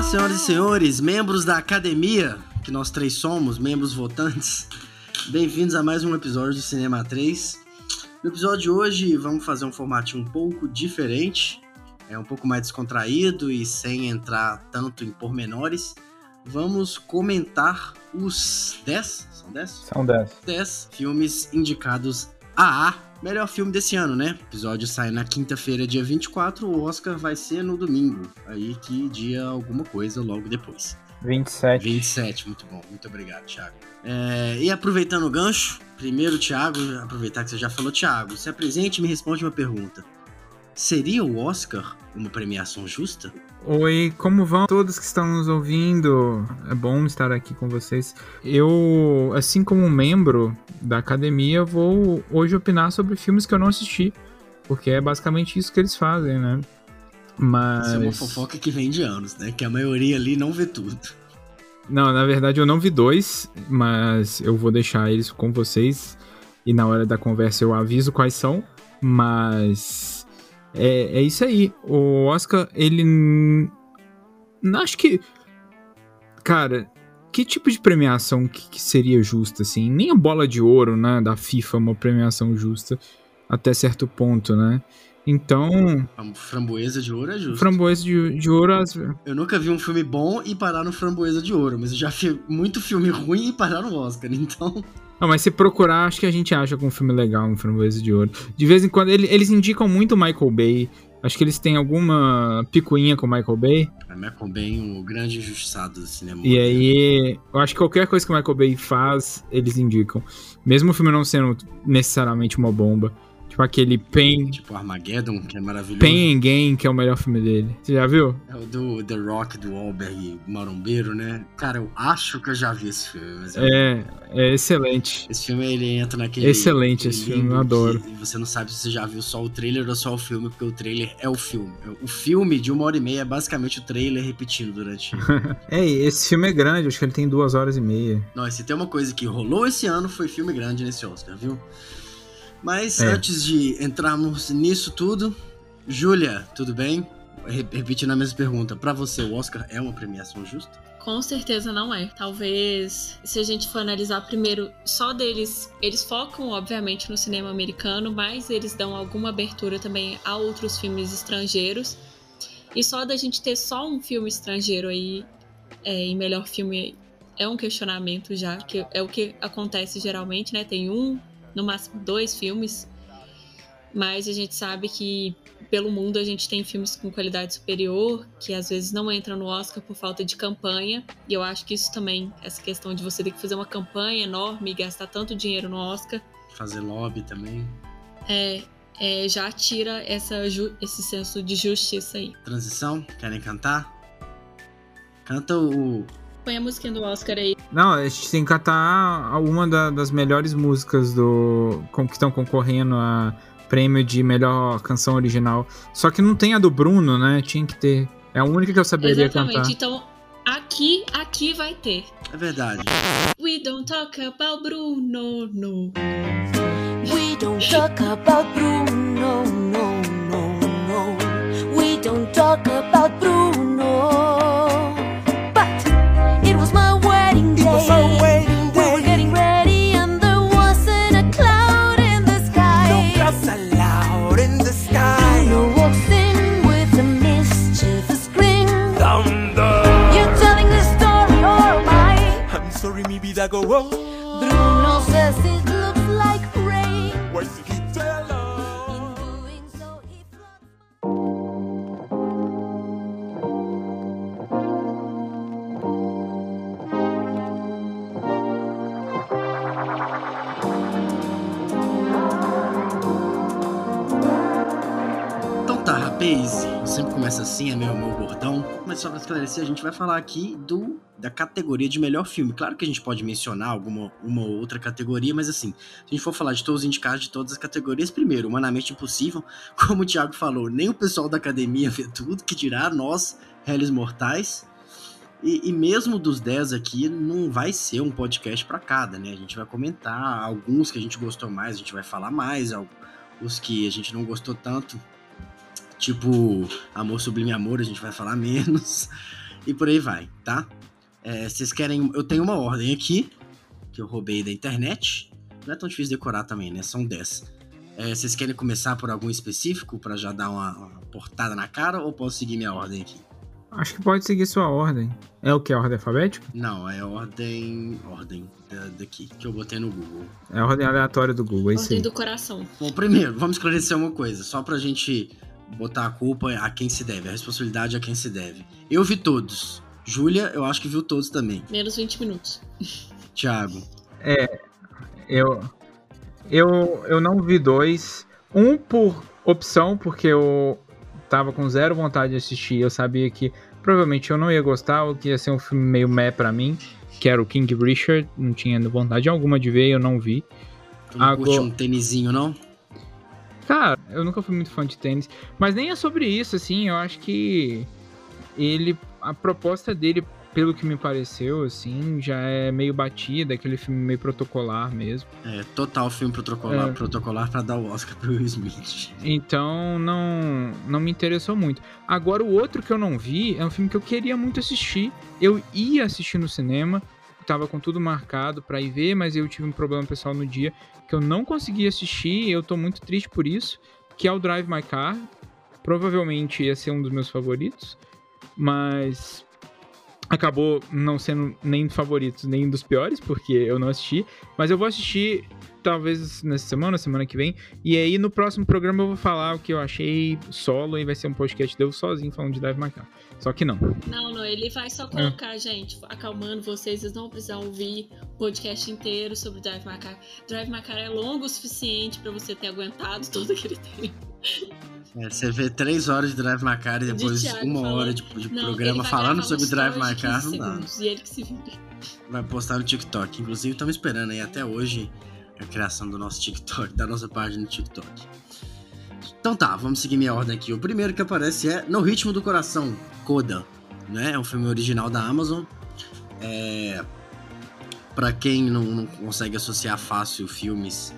Olá, senhoras e senhores, membros da academia, que nós três somos, membros votantes. Bem-vindos a mais um episódio do Cinema 3. No episódio de hoje, vamos fazer um formatinho um pouco diferente, é um pouco mais descontraído e sem entrar tanto em pormenores. Vamos comentar os 10, são 10? São 10. 10 filmes indicados a A, melhor filme desse ano, né? O episódio sai na quinta-feira, dia 24, o Oscar vai ser no domingo, aí que dia alguma coisa logo depois. 27. 27, muito bom. Muito obrigado, Thiago. É, e aproveitando o gancho, primeiro, Thiago, aproveitar que você já falou, Thiago, se apresente e me responde uma pergunta. Seria o Oscar uma premiação justa? Oi, como vão todos que estão nos ouvindo? É bom estar aqui com vocês. Eu, assim como membro da academia, vou hoje opinar sobre filmes que eu não assisti, porque é basicamente isso que eles fazem, né? Mas. Isso é uma fofoca que vem de anos, né? Que a maioria ali não vê tudo. Não, na verdade eu não vi dois, mas eu vou deixar eles com vocês e na hora da conversa eu aviso quais são. Mas é, é isso aí. O Oscar, ele. Acho que. Cara, que tipo de premiação que, que, seria justa, assim? Nem a bola de ouro, né, da FIFA é uma premiação justa até certo ponto, né? Então. A framboesa de ouro é justo. Framboesa de, de ouro. Eu nunca vi um filme bom e parar no Framboesa de Ouro, mas eu já vi muito filme ruim e parar no Oscar, então. Não, mas se procurar, acho que a gente acha algum filme legal, um Framboesa de Ouro. De vez em quando, ele, eles indicam muito Michael Bay. Acho que eles têm alguma picuinha com Michael Bay. É Michael Bay, o grande injustiçado do cinema. E aí, eu acho que qualquer coisa que o Michael Bay faz, eles indicam. Mesmo o filme não sendo necessariamente uma bomba. Tipo aquele Pain. Tipo Armageddon, que é maravilhoso. Pain and Gain, que é o melhor filme dele. Você já viu? É o do The Rock, do Wahlberg, marombeiro, né? Cara, eu acho que eu já vi esse filme. é, é excelente. Esse filme, ele entra naquele... Excelente esse filme, eu adoro. E você não sabe se você já viu só o trailer ou só o filme, porque o trailer é o filme. O filme de uma hora e meia é basicamente o trailer repetindo durante... é, esse filme é grande, acho que ele tem duas horas e meia. Não, se tem uma coisa que rolou esse ano, foi filme grande nesse Oscar, viu? Mas é. antes de entrarmos nisso tudo, Júlia, tudo bem? Repetindo a mesma pergunta, para você o Oscar é uma premiação justa? Com certeza não é. Talvez, se a gente for analisar primeiro, só deles, eles focam obviamente no cinema americano, mas eles dão alguma abertura também a outros filmes estrangeiros. E só da gente ter só um filme estrangeiro aí é, em melhor filme é um questionamento já, que é o que acontece geralmente, né? Tem um no máximo dois filmes. Mas a gente sabe que pelo mundo a gente tem filmes com qualidade superior, que às vezes não entram no Oscar por falta de campanha. E eu acho que isso também, essa questão de você ter que fazer uma campanha enorme e gastar tanto dinheiro no Oscar. Fazer lobby também. É, é já tira essa, esse senso de justiça aí. Transição? Querem cantar? Canta o, Põe a música do Oscar aí. Não, a gente tem que catar uma da, das melhores músicas do que estão concorrendo a prêmio de melhor canção original. Só que não tem a do Bruno, né? Tinha que ter. É a única que eu saberia Exatamente. cantar. Então, aqui, aqui vai ter. É verdade. We don't talk about Bruno, no. We don't talk about Bruno, no, no, no. We don't talk about Bruno. I walk thin with a mischievous grin. You're telling the story, oh or am I? I'm sorry, me be that go, whoa. Rapaz, sempre começa assim, é meu, meu gordão. Mas só pra esclarecer, a gente vai falar aqui do da categoria de melhor filme. Claro que a gente pode mencionar alguma uma ou outra categoria, mas assim, se a gente for falar de todos os indicados de todas as categorias, primeiro, humanamente impossível, como o Thiago falou, nem o pessoal da academia vê tudo, que dirá nós, réis mortais. E, e, mesmo dos 10 aqui, não vai ser um podcast para cada, né? A gente vai comentar alguns que a gente gostou mais, a gente vai falar mais, os que a gente não gostou tanto, tipo Amor Sublime Amor, a gente vai falar menos. e por aí vai, tá? É, vocês querem. Eu tenho uma ordem aqui, que eu roubei da internet. Não é tão difícil decorar também, né? São 10. É, vocês querem começar por algum específico pra já dar uma, uma portada na cara ou posso seguir minha ordem aqui? Acho que pode seguir sua ordem. É o que? A ordem alfabética? Não, é ordem. Ordem da- daqui, que eu botei no Google. É a ordem aleatória do Google, é isso Ordem do coração. Bom, primeiro, vamos esclarecer uma coisa, só pra gente botar a culpa a quem se deve, a responsabilidade a quem se deve. Eu vi todos. Júlia, eu acho que viu todos também. Menos 20 minutos. Thiago. Eu, eu, eu não vi dois. Um por opção, porque eu tava com zero vontade de assistir. Eu sabia que provavelmente eu não ia gostar, ou que ia ser um filme meio meh pra mim. Que era o King Richard. Não tinha vontade alguma de ver, eu não vi. Tu não Agora- curte um tênisinho, não? Cara, eu nunca fui muito fã de tênis, mas nem é sobre isso, assim, eu acho que ele, a proposta dele, pelo que me pareceu, assim, já é meio batida, aquele filme meio protocolar mesmo. É, total filme protocolar, É. protocolar pra dar o Oscar pro Will Smith. Então, não, não me interessou muito. Agora, o outro que eu não vi é um filme que eu queria muito assistir. Eu ia assistir no cinema, tava com tudo marcado pra ir ver, mas eu tive um problema pessoal no dia que eu não consegui assistir, e eu tô muito triste por isso, que é o Drive My Car. Provavelmente ia ser um dos meus favoritos, mas acabou não sendo nem dos favoritos, nem dos piores, porque eu não assisti. Mas eu vou assistir talvez nessa semana, semana que vem. E aí no próximo programa eu vou falar o que eu achei solo e vai ser um podcast de eu sozinho falando de Drive My Car. Só que não. Não, não, ele vai só colocar, gente, acalmando vocês, vocês não vão precisar ouvir o podcast inteiro sobre Drive My Car. Drive My Car é longo o suficiente pra você ter aguentado todo aquele tempo. É, você vê três horas de Drive My Car e De depois Thiago uma falando. hora de, de Não, ele programa falando sobre Drive My de Car, 15 não dá. segundos, E ele que se vire. Vai postar no TikTok. Inclusive, estamos esperando aí até hoje a criação do nosso TikTok, da nossa página no TikTok. Então tá, vamos seguir minha ordem aqui. O primeiro que aparece é No Ritmo do Coração, Coda. Né? É um filme original da Amazon. É... Pra quem não, não consegue associar fácil filmes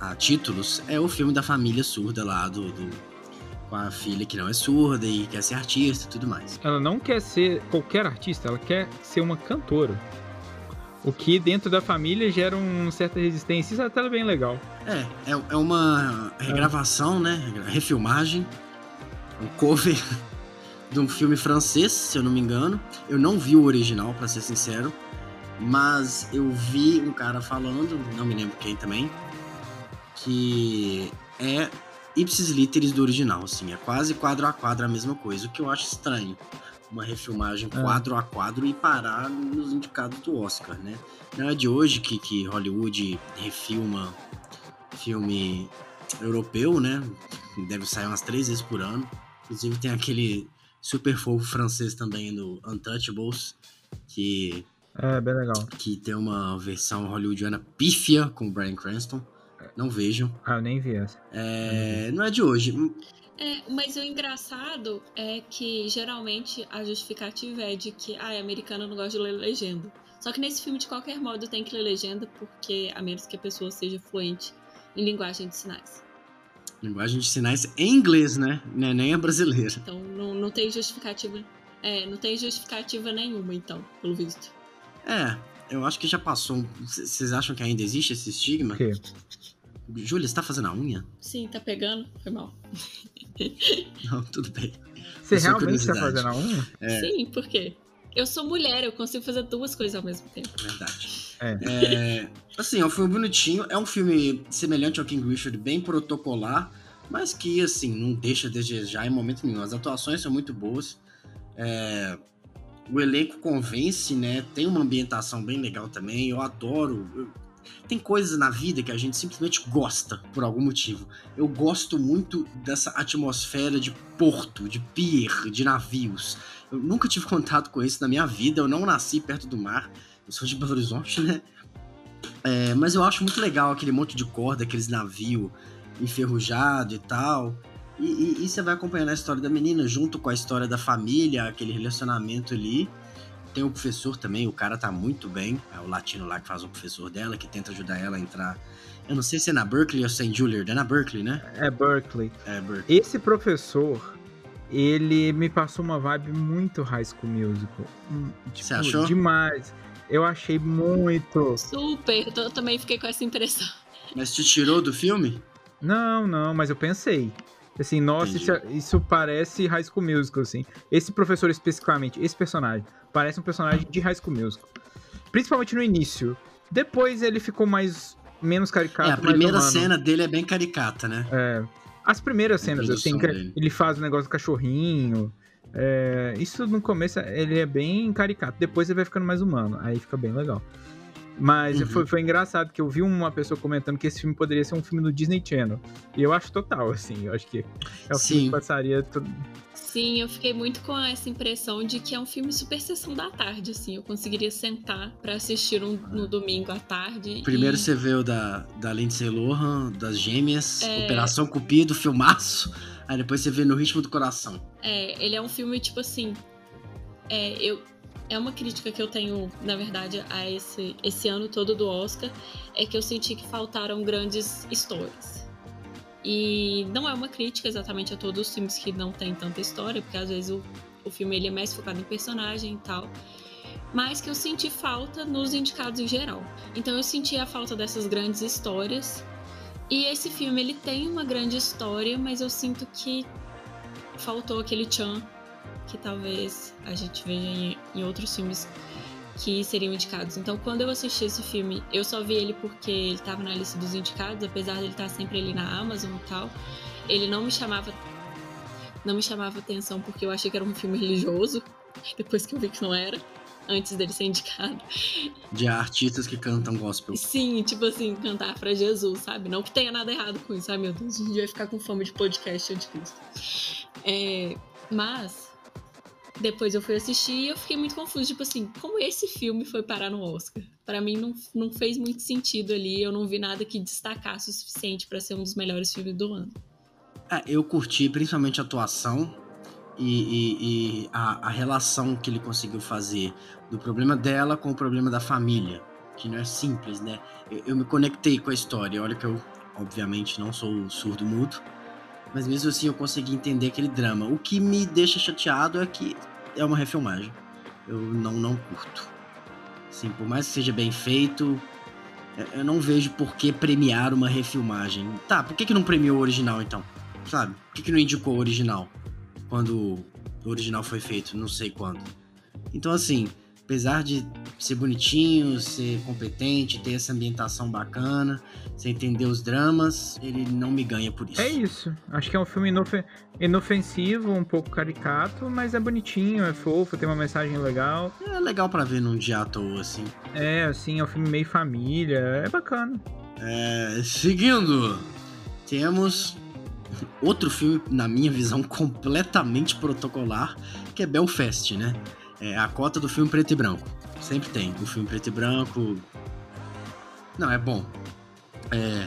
a títulos, é o filme da família surda lá, do, do- com a filha que não é surda e quer ser artista e tudo mais. Ela não quer ser qualquer artista, ela quer ser uma cantora. O que dentro da família gera uma certa resistência. Isso é até bem legal. É, é, é uma regravação, né? Refilmagem, um cover de um filme francês, se eu não me engano. Eu não vi o original, pra ser sincero, mas eu vi um cara falando, não me lembro quem também, que é ipsis literis do original, assim, é quase quadro a quadro a mesma coisa, o que eu acho estranho. Uma refilmagem É. quadro a quadro e parar nos indicados do Oscar, né? Não é de hoje que, que Hollywood refilma filme europeu, né? Deve sair umas três vezes por ano. Inclusive tem aquele super fofo francês também do Untouchables, que, É, bem legal. que tem uma versão hollywoodiana pífia com o Bryan Cranston. Não vejam. Ah, eu nem vi essa. É, não é de hoje. É, mas o engraçado é que geralmente a justificativa é de que ah, americano não gosta de ler legenda. Só que nesse filme, de qualquer modo, tem que ler legenda, porque a menos que a pessoa seja fluente em linguagem de sinais. Linguagem de sinais em inglês, né? Não é nem a brasileira. Então não, não tem justificativa. É, não tem justificativa nenhuma, então, pelo visto. É, eu acho que já passou. um- Vocês acham que ainda existe esse estigma? O quê? Júlia, você tá fazendo a unha? Sim, tá pegando? Foi mal. Não, tudo bem. Você realmente tá fazendo a unha? É. Sim, por quê? Eu sou mulher, eu consigo fazer duas coisas ao mesmo tempo. Verdade. É. É, assim, é um filme bonitinho. É um filme semelhante ao King Richard, bem protocolar, mas que, assim, não deixa a desejar em momento nenhum. As atuações são muito boas. É, o elenco convence, né? Tem uma ambientação bem legal também. Eu adoro. eu- tem coisas na vida que a gente simplesmente gosta por algum motivo. Eu gosto muito dessa atmosfera de porto, de pier, de navios. Eu nunca tive contato com isso na minha vida. Eu não nasci perto do mar. Eu sou de Belo Horizonte, né? É, mas eu acho muito legal aquele monte de corda, aqueles navios enferrujado e tal. E, e- e você vai acompanhando a história da menina junto com a história da família, aquele relacionamento ali. Tem o professor também, o cara tá muito bem. É o latino lá que faz o professor dela, que tenta ajudar ela a entrar. Eu não sei se é na Berkeley ou St. Juilliard. É na Berkeley, né? É Berkeley. É Berkeley. Esse professor, ele me passou uma vibe muito High School Musical. Hum, Tipo, Você achou? Demais. Eu achei muito. Super, eu também fiquei com essa impressão. Mas te tirou do filme? Não, não, mas eu pensei. Assim, nossa, isso, isso parece High School Musical, assim. Esse professor especificamente, esse personagem, parece um personagem de High School Musical. Principalmente no início. Depois ele ficou mais menos caricato, é, a primeira cena dele é bem caricata, né? É, as primeiras cenas, assim, dele. ele faz o negócio do cachorrinho. é, isso no começo ele é bem caricato, depois ele vai ficando mais humano, aí fica bem legal. Mas Uhum. foi, foi engraçado que eu vi uma pessoa comentando que esse filme poderia ser um filme do Disney Channel. E eu acho total, assim, eu acho que é o filme Sim. que passaria. to- Sim, eu fiquei muito com essa impressão de que é um filme super sessão da tarde, assim. Eu conseguiria sentar pra assistir um, no domingo à tarde. Primeiro e... você vê o da, da Lindsay Lohan, das gêmeas, É. Operação Cupido, filmaço. Aí depois você vê No Ritmo do Coração. É, ele é um filme, tipo assim. É, eu, é uma crítica que eu tenho, na verdade, a esse, esse ano todo do Oscar. É que eu senti que faltaram grandes histórias. E não é uma crítica exatamente a todos os filmes que não tem tanta história, porque às vezes o, o filme ele é mais focado em personagem e tal. Mas que eu senti falta nos indicados em geral. Então eu senti a falta dessas grandes histórias. E esse filme ele tem uma grande história, mas eu sinto que faltou aquele Chan que talvez a gente veja em, em outros filmes que seriam indicados. Então, quando eu assisti esse filme, eu só vi ele porque ele estava na lista dos indicados, apesar de ele estar sempre ali na Amazon e tal. Ele não me chamava não me chamava atenção porque eu achei que era um filme religioso, depois que eu vi que não era, antes dele ser indicado. De artistas que cantam gospel. Sim, tipo assim, cantar pra Jesus, sabe? Não que tenha nada errado com isso. Ai, meu Deus, a gente vai ficar com fome de podcast anticristo. É, mas, depois eu fui assistir e eu fiquei muito confusa. Tipo assim, como esse filme foi parar no Oscar? Pra mim não, não fez muito sentido ali. Eu não vi nada que destacasse o suficiente pra ser um dos melhores filmes do ano. É, eu curti principalmente a atuação e, e- e a, a relação que ele conseguiu fazer do problema dela com o problema da família. Que não é simples, né? Eu, eu me conectei com a história. Olha que eu, obviamente, não sou surdo-mudo. Mas mesmo assim eu consegui entender aquele drama. O que me deixa chateado é que é uma refilmagem. Eu não, não curto. Sim, por mais que seja bem feito, eu- eu não vejo por que premiar uma refilmagem. Tá, por que, que não premiou o original então? Sabe? Por que, que não indicou o original? Quando o original foi feito, não sei quando. Então, assim, apesar de ser bonitinho, ser competente, ter essa ambientação bacana, você entender os dramas, ele não me ganha por isso. É isso. Acho que é um filme inofe- inofensivo, um pouco caricato, mas é bonitinho, é fofo, tem uma mensagem legal. É legal pra ver num dia à toa, assim. É, assim, é um filme meio família, é bacana. É, seguindo, temos outro filme, na minha visão, completamente protocolar, que é Belfast, né? É a cota do filme preto e branco. Sempre tem o filme preto e branco. Não, é bom. É,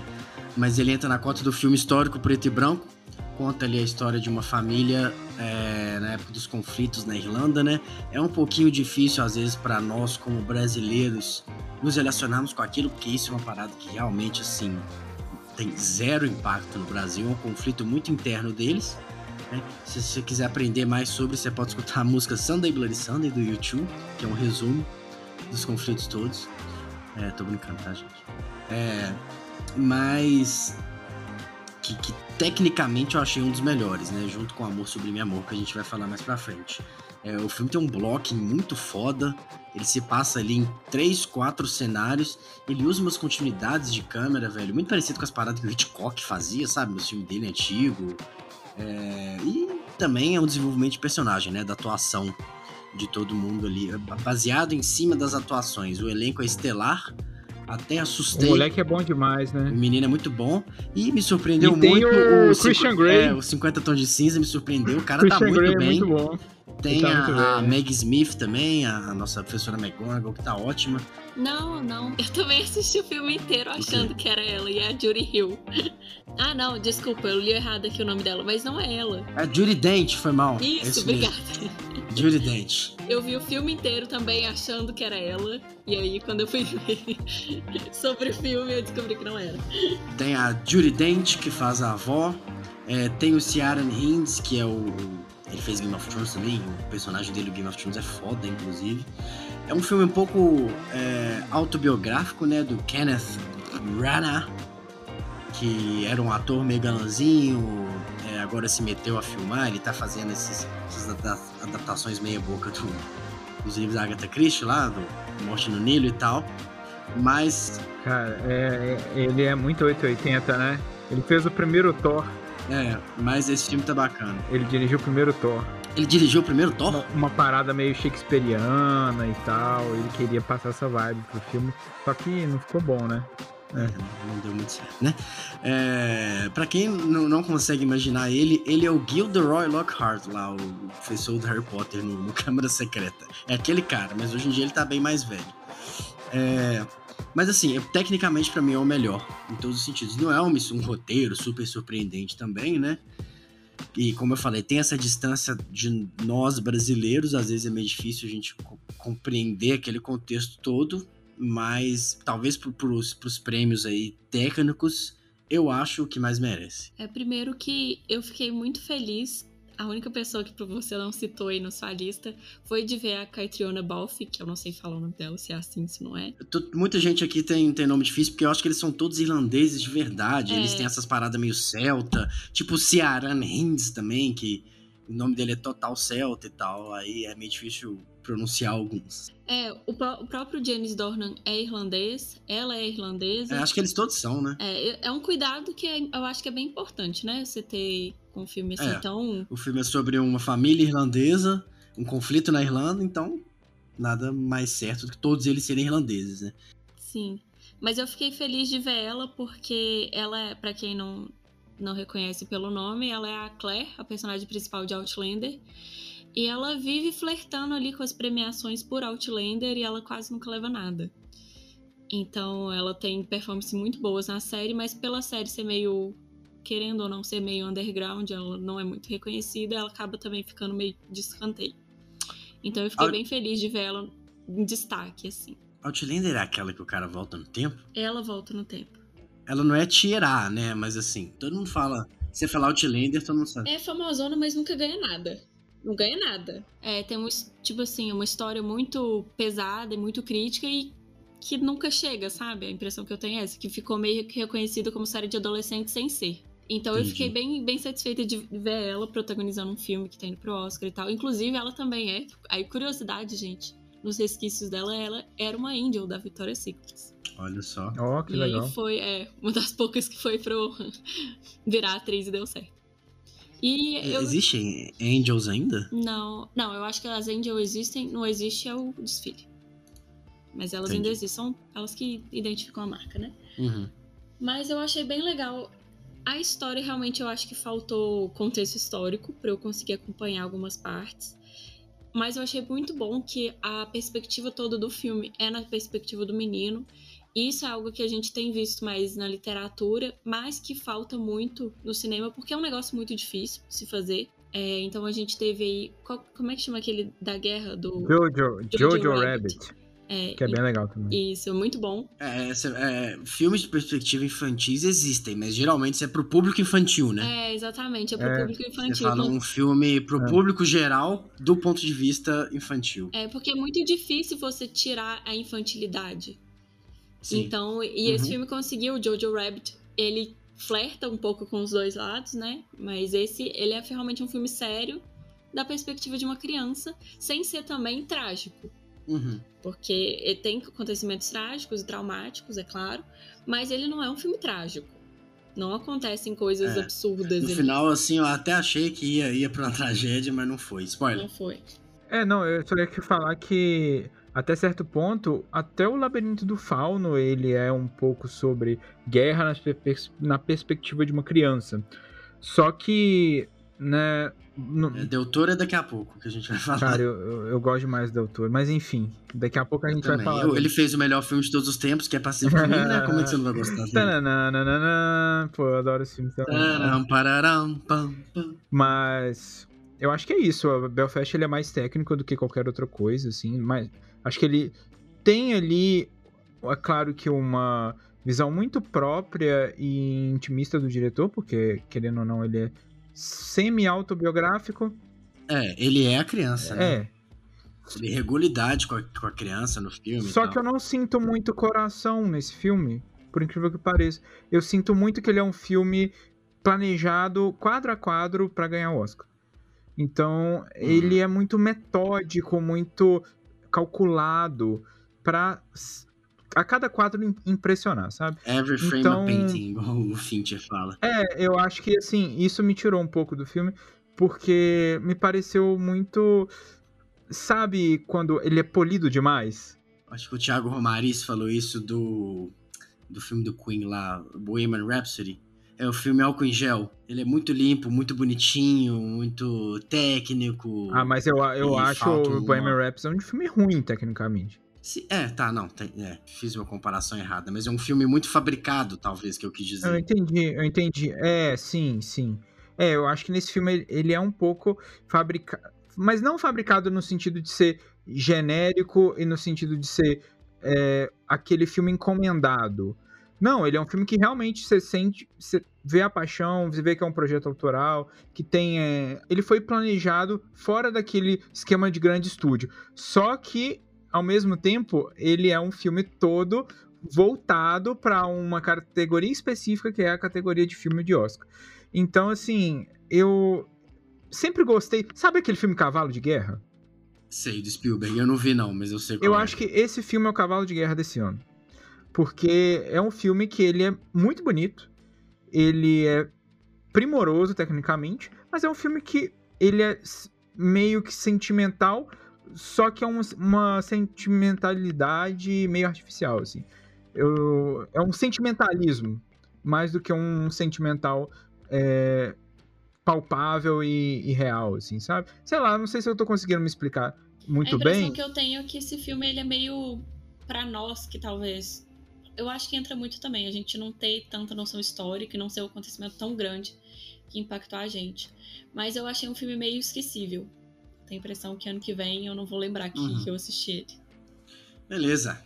mas ele entra na cota do filme histórico preto e branco. Conta ali a história de uma família é, na época dos conflitos na Irlanda, né? É um pouquinho difícil, às vezes, para nós, como brasileiros, nos relacionarmos com aquilo, porque isso é uma parada que realmente, assim, tem zero impacto no Brasil, é um conflito muito interno deles. Né? Se você quiser aprender mais sobre, você pode escutar a música Sunday Bloody Sunday do YouTube, que é um resumo dos conflitos todos. É, tô brincando, tá, gente? É, mas que, que tecnicamente eu achei um dos melhores, né? Junto com Amor Sublime Amor, que a gente vai falar mais pra frente. É, o filme tem um blocking muito foda. Ele se passa ali em três, quatro cenários. Ele usa umas continuidades de câmera, velho, muito parecido com as paradas que o Hitchcock fazia, sabe? No filme dele antigo. É, e também é um desenvolvimento de personagem, né? Da atuação de todo mundo ali. Baseado em cima das atuações. O elenco é estelar. Até O assustei. moleque é bom demais, O né? menino é muito bom. E me surpreendeu E tem muito o cinqu- Christian Grey. É, o 50 Tons de Cinza me surpreendeu. O cara tá Christian muito Grey é bem. muito bom. Tem tá a, muito a bem, né? Meg Smith também, a, a nossa professora McGonagall, que tá ótima. Não, não. Eu também assisti o filme inteiro achando que era ela e é a Judy Hill. ah, não, desculpa, eu li errado aqui o nome dela, mas não é ela. A Judy Dent, foi mal. É Isso, obrigada. Judy Dent. Eu vi o filme inteiro também achando que era ela. E aí, quando eu fui ver sobre o filme, eu descobri que não era. Tem a Judy Dent, que faz a avó. É, tem o Ciaran Hinds, que é o Ele fez Game of Thrones também, o personagem dele, o Game of Thrones, é foda, inclusive. É um filme um pouco é, autobiográfico, né, do Kenneth Branagh, que era um ator meio galanzinho, é, agora se meteu a filmar, ele tá fazendo esses, essas adap- adaptações meia boca do, dos livros da Agatha Christie lá, do Morte no Nilo e tal. Mas, Cara, é, é- ele é muito 880, né? Ele fez o primeiro Thor, é, mas esse filme tá bacana. ele dirigiu o primeiro Thor. Ele dirigiu o primeiro Thor? Uma, uma parada meio shakespeariana e tal. Ele queria passar essa vibe pro filme. Só que não ficou bom, né? É, não deu muito certo, né? É, pra quem não, não consegue imaginar ele, ele é o Gilderoy Lockhart lá, o professor do Harry Potter no, no Câmara Secreta. É aquele cara, mas hoje em dia ele tá bem mais velho. É, mas assim, é- tecnicamente pra mim é o melhor, em todos os sentidos. Não é um, um roteiro super surpreendente também, né? E como eu falei, tem essa distância de nós brasileiros, às vezes é meio difícil a gente co- compreender aquele contexto todo, mas talvez pros, pros prêmios aí técnicos, eu acho o que mais merece. É primeiro que eu fiquei muito feliz. A única pessoa que você não citou aí na sua lista foi de ver a Caitriona Balfe, que eu não sei falar o nome dela, se é assim, se não é. Tô- muita gente aqui tem, tem nome difícil, porque eu acho que eles são todos irlandeses de verdade. É. Eles têm essas paradas meio celta, tipo Ciaran Hinds também, que o nome dele é total celta e tal. Aí é meio difícil pronunciar alguns. É, o, pró- o próprio James Dornan é irlandês, ela é irlandesa. É, acho que eles todos são, né? É, é um cuidado que é- eu acho que é bem importante, né? Você ter um filme assim É. tão. O filme é sobre uma família irlandesa, um conflito na Irlanda, então nada mais certo do que todos eles serem irlandeses, né? Sim. Mas eu fiquei feliz de ver ela porque ela é, pra quem não, não reconhece pelo nome, ela é a Claire, a personagem principal de Outlander. E ela vive flertando ali com as premiações por Outlander e ela quase nunca leva nada. Então ela tem performances muito boas na série, mas pela série ser meio. Querendo ou não ser meio underground, ela não é muito reconhecida, ela acaba também ficando meio de escanteio. Então eu fiquei Out- bem feliz de ver ela em destaque, assim. Outlander é aquela que o cara volta no tempo? Ela volta no tempo. Ela não é tirar, né? Mas assim, todo mundo fala. Você falar Outlander, todo mundo sabe. É famosona, mas nunca ganha nada. Não ganha nada. É, tem um, tipo assim, uma história muito pesada e muito crítica e que nunca chega, sabe? A impressão que eu tenho é essa, que ficou meio reconhecida como série de adolescente sem ser. Então eu Entendi. fiquei bem, bem satisfeita de ver ela protagonizando um filme que tá indo pro Oscar e tal. Inclusive, ela também é. Aí, curiosidade, gente, nos resquícios dela, ela era uma Angel da Victoria's Secret. Olha só. Ó, que e legal. aí foi é, uma das poucas que foi pro virar atriz e deu certo. E eu, Existem Angels ainda? Não, não, eu acho que as Angel existem, não existe é o desfile. Mas elas Entendi. ainda existem, são elas que identificam a marca, né? Uhum. Mas eu achei bem legal. A história realmente eu acho que faltou contexto histórico para eu conseguir acompanhar algumas partes. Mas eu achei muito bom que a perspectiva toda do filme é na perspectiva do menino. E Isso é algo que a gente tem visto mais na literatura, mas que falta muito no cinema, porque é um negócio muito difícil de se fazer. É, então a gente teve aí. qual- como é que chama aquele da guerra do. Jojo, Jojo Jojo Rabbit. Rabbit, É, que é bem legal também. Isso, muito bom. É, essa- é, filmes de perspectiva infantis existem, mas geralmente isso é pro público infantil, né? É, exatamente, é pro É, público Você infantil. fala Então, um filme pro É. público geral do ponto de vista infantil. É porque é muito difícil você tirar a infantilidade. Sim. Então, e esse Uhum. filme conseguiu, o Jojo Rabbit, ele flerta um pouco com os dois lados, né? Mas esse, ele é realmente um filme sério da perspectiva de uma criança, sem ser também trágico. Uhum. Porque ele tem acontecimentos trágicos e traumáticos, é claro, mas ele não é um filme trágico. Não acontecem coisas É. absurdas No ali. final, assim, eu até achei que ia, ia pra uma tragédia, mas não foi. Spoiler. Não foi. É, não, eu só ia que falar que até certo ponto, até o Labirinto do Fauno, ele é um pouco sobre guerra na, pers- na perspectiva de uma criança. Só que, né, no- É, Del Toro é daqui a pouco que a gente vai falar. cara, eu, eu, eu gosto demais do autor, mas enfim, daqui a pouco a gente vai falar. Eu- ele fez o melhor filme de todos os tempos, que é Pacific Rim, né? Como é que você não vai gostar dele? Tananana, Pô, eu adoro esse filme também. Pararam, pam, pam. Mas eu acho que é isso. O Belfast ele é mais técnico do que qualquer outra coisa, assim. Mas acho que ele tem ali, é claro que uma visão muito própria e intimista do diretor, porque querendo ou não ele é semi-autobiográfico. É, ele é a criança, né? É. Ele regula idade com a, com a criança no filme. Só que eu não sinto muito coração nesse filme, por incrível que pareça. Eu sinto muito que ele é um filme planejado quadro a quadro pra ganhar o Oscar. Então, ele é muito metódico, muito calculado pra s- a cada quadro im- impressionar, sabe? Every frame Então- a painting, igual o Fincher fala. É, eu acho que assim, isso me tirou um pouco do filme, porque me pareceu muito. Sabe quando ele é polido demais? Acho que o Thiago Romariz falou isso do, do filme do Queen lá, Bohemian Rhapsody. É o filme Álcool em Gel. Ele é muito limpo, muito bonitinho, muito técnico. Ah, mas eu, eu acho o Bohemian Rhapsody um filme ruim, tecnicamente. Se- é, tá, não. tem- é, fiz uma comparação errada. Mas é um filme muito fabricado, talvez, que eu quis Eu dizer. entendi, eu entendi. É, sim, sim. É, eu acho que nesse filme ele- ele é um pouco fabricado. Mas não fabricado no sentido de ser genérico e no sentido de ser é, aquele filme encomendado. Não, ele é um filme que realmente você sente, você vê a paixão, você vê que é um projeto autoral, que tem. é, ele foi planejado fora daquele esquema de grande estúdio. Só que, ao mesmo tempo, ele é um filme todo voltado para uma categoria específica que é a categoria de filme de Oscar. Então, assim, eu sempre gostei. Sabe aquele filme Cavalo de Guerra? Sei, do Spielberg. Eu não vi, não, mas eu sei Eu é. acho que esse filme é o Cavalo de Guerra desse ano. Porque é um filme que ele é muito bonito, ele é primoroso tecnicamente, mas é um filme que ele é meio que sentimental, só que é um- uma sentimentalidade meio artificial, assim. Eu, é um sentimentalismo, mais do que um sentimental é, palpável e, e real, assim, sabe? Sei lá, não sei se eu tô conseguindo me explicar muito a impressão bem. que eu tenho é que esse filme ele é meio pra nós que talvez eu acho que entra muito também a gente não ter tanta noção histórica e não ser um acontecimento tão grande que impactou a gente. Mas eu achei um filme meio esquecível. Tenho a impressão que ano que vem eu não vou lembrar que, Uhum. que eu assisti ele. Beleza.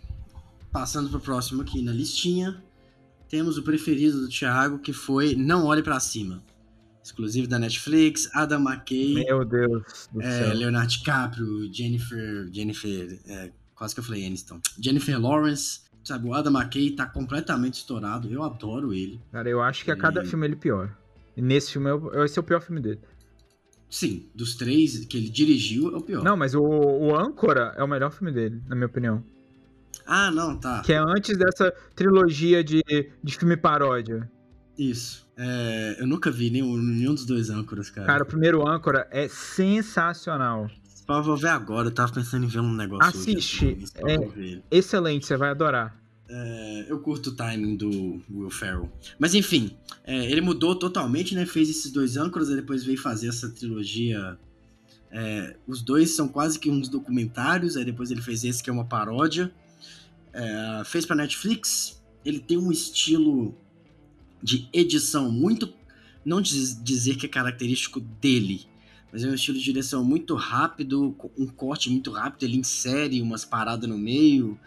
Passando pro próximo aqui na listinha, temos o preferido do Thiago, que foi Não Olhe Pra Cima. Exclusivo da Netflix, Adam McKay, Meu Deus do é, céu. Leonardo DiCaprio, Jennifer. Jennifer. é, quase que eu falei Aniston. Jennifer Lawrence. Sabe, o Adam McKay tá completamente estourado. Eu adoro ele. Cara, eu acho que a cada E- filme ele pior. E nesse filme, é o- esse é o pior filme dele. Sim, dos três que ele dirigiu, é o pior. Não, mas o, o Âncora é o melhor filme dele, na minha opinião. Ah, não, tá. Que é antes dessa trilogia de, de filme paródia. Isso. É, eu nunca vi nenhum, nenhum dos dois âncoras, cara. Cara, o primeiro Âncora é sensacional. Só vou ver agora, eu tava pensando em ver um negócio hoje, Assiste, assim, só é. Excelente, você vai adorar. É, eu curto o timing do Will Ferrell. Mas enfim, é, ele mudou totalmente, né? Fez esses dois âncoras, depois veio fazer essa trilogia. é, os dois são quase que uns documentários, aí depois ele fez esse que é uma paródia. É, fez pra Netflix. Ele tem um estilo de edição muito. Não diz- dizer que é característico dele, mas é um estilo de direção muito rápido, um corte muito rápido, ele insere umas paradas no meio.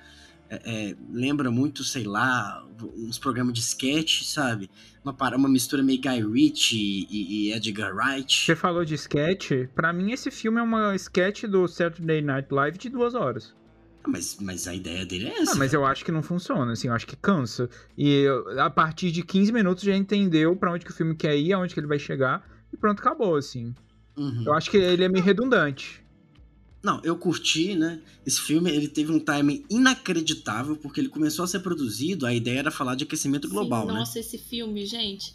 É, é, lembra muito, sei lá, uns programas de sketch, sabe? Uma, para- uma mistura meio Guy Ritchie e, e Edgar Wright. Você falou de sketch. Pra mim, esse filme é uma sketch do Saturday Night Live de duas horas. Ah, Mas, mas a ideia dele é essa. Ah, mas eu acho que não funciona, assim, eu acho que cansa. E a partir de 15 minutos já entendeu pra onde que o filme quer ir, aonde que ele vai chegar, e pronto, acabou, assim. Uhum. Eu acho que ele é meio redundante. Não, eu curti, né? Esse filme ele teve um timing inacreditável, porque ele começou a ser produzido, a ideia era falar de aquecimento global, Sim, né? Nossa, esse filme, gente.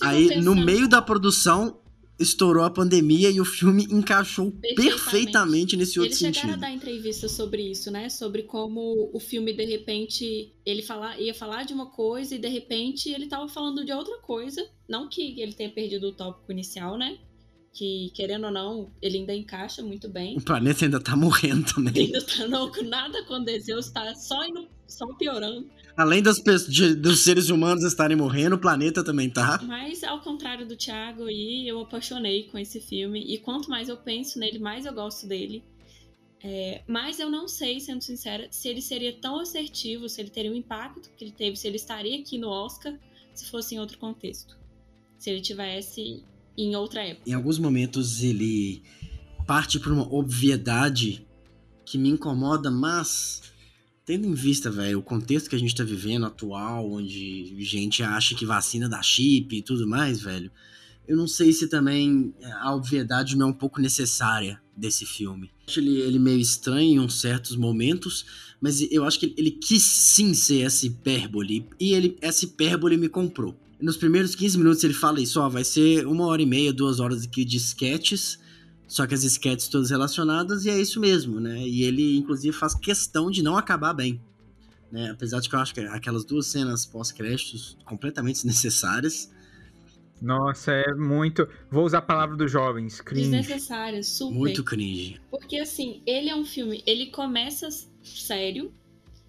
Aí, pensando... no meio da produção, estourou a pandemia e o filme encaixou Perfeitamente. perfeitamente nesse outro Eles chegaram sentido. a dar entrevista sobre isso, né? Sobre como o filme, de repente, ele fala, ia falar de uma coisa e de repente ele tava falando de outra coisa. Não que ele tenha perdido o tópico inicial, né? Que, querendo ou não, ele ainda encaixa muito bem. O planeta ainda tá morrendo também. Ainda tá não, nada aconteceu, está só indo, só piorando. Além das, de- dos seres humanos estarem morrendo, o planeta também tá. Mas, ao contrário do Thiago aí, eu apaixonei com esse filme. E quanto mais eu penso nele, mais eu gosto dele. É, mas eu não sei, sendo sincera, se ele seria tão assertivo, se ele teria o impacto que ele teve, se ele estaria aqui no Oscar, se fosse em outro contexto. Se ele tivesse em outra época. Em alguns momentos ele parte para uma obviedade que me incomoda, mas tendo em vista, velho, o contexto que a gente tá vivendo atual, onde gente acha que vacina dá chip e tudo mais, velho, eu não sei se também a obviedade não é um pouco necessária desse filme. Acho ele, ele meio estranho em certos momentos, mas eu acho que ele quis sim ser essa hipérbole, e ele, essa hipérbole me comprou. Nos primeiros 15 minutos ele fala isso, ó, vai ser uma hora e meia, duas horas aqui de sketches, só que as sketches todas relacionadas, e é isso mesmo, né? E ele, inclusive, faz questão de não acabar bem. Né? Apesar de que eu acho que aquelas duas cenas pós-créditos completamente desnecessárias. Nossa, é muito. Vou usar a palavra dos jovens, cringe. Desnecessário, super. Muito cringe. Porque assim, ele é um filme, ele começa sério,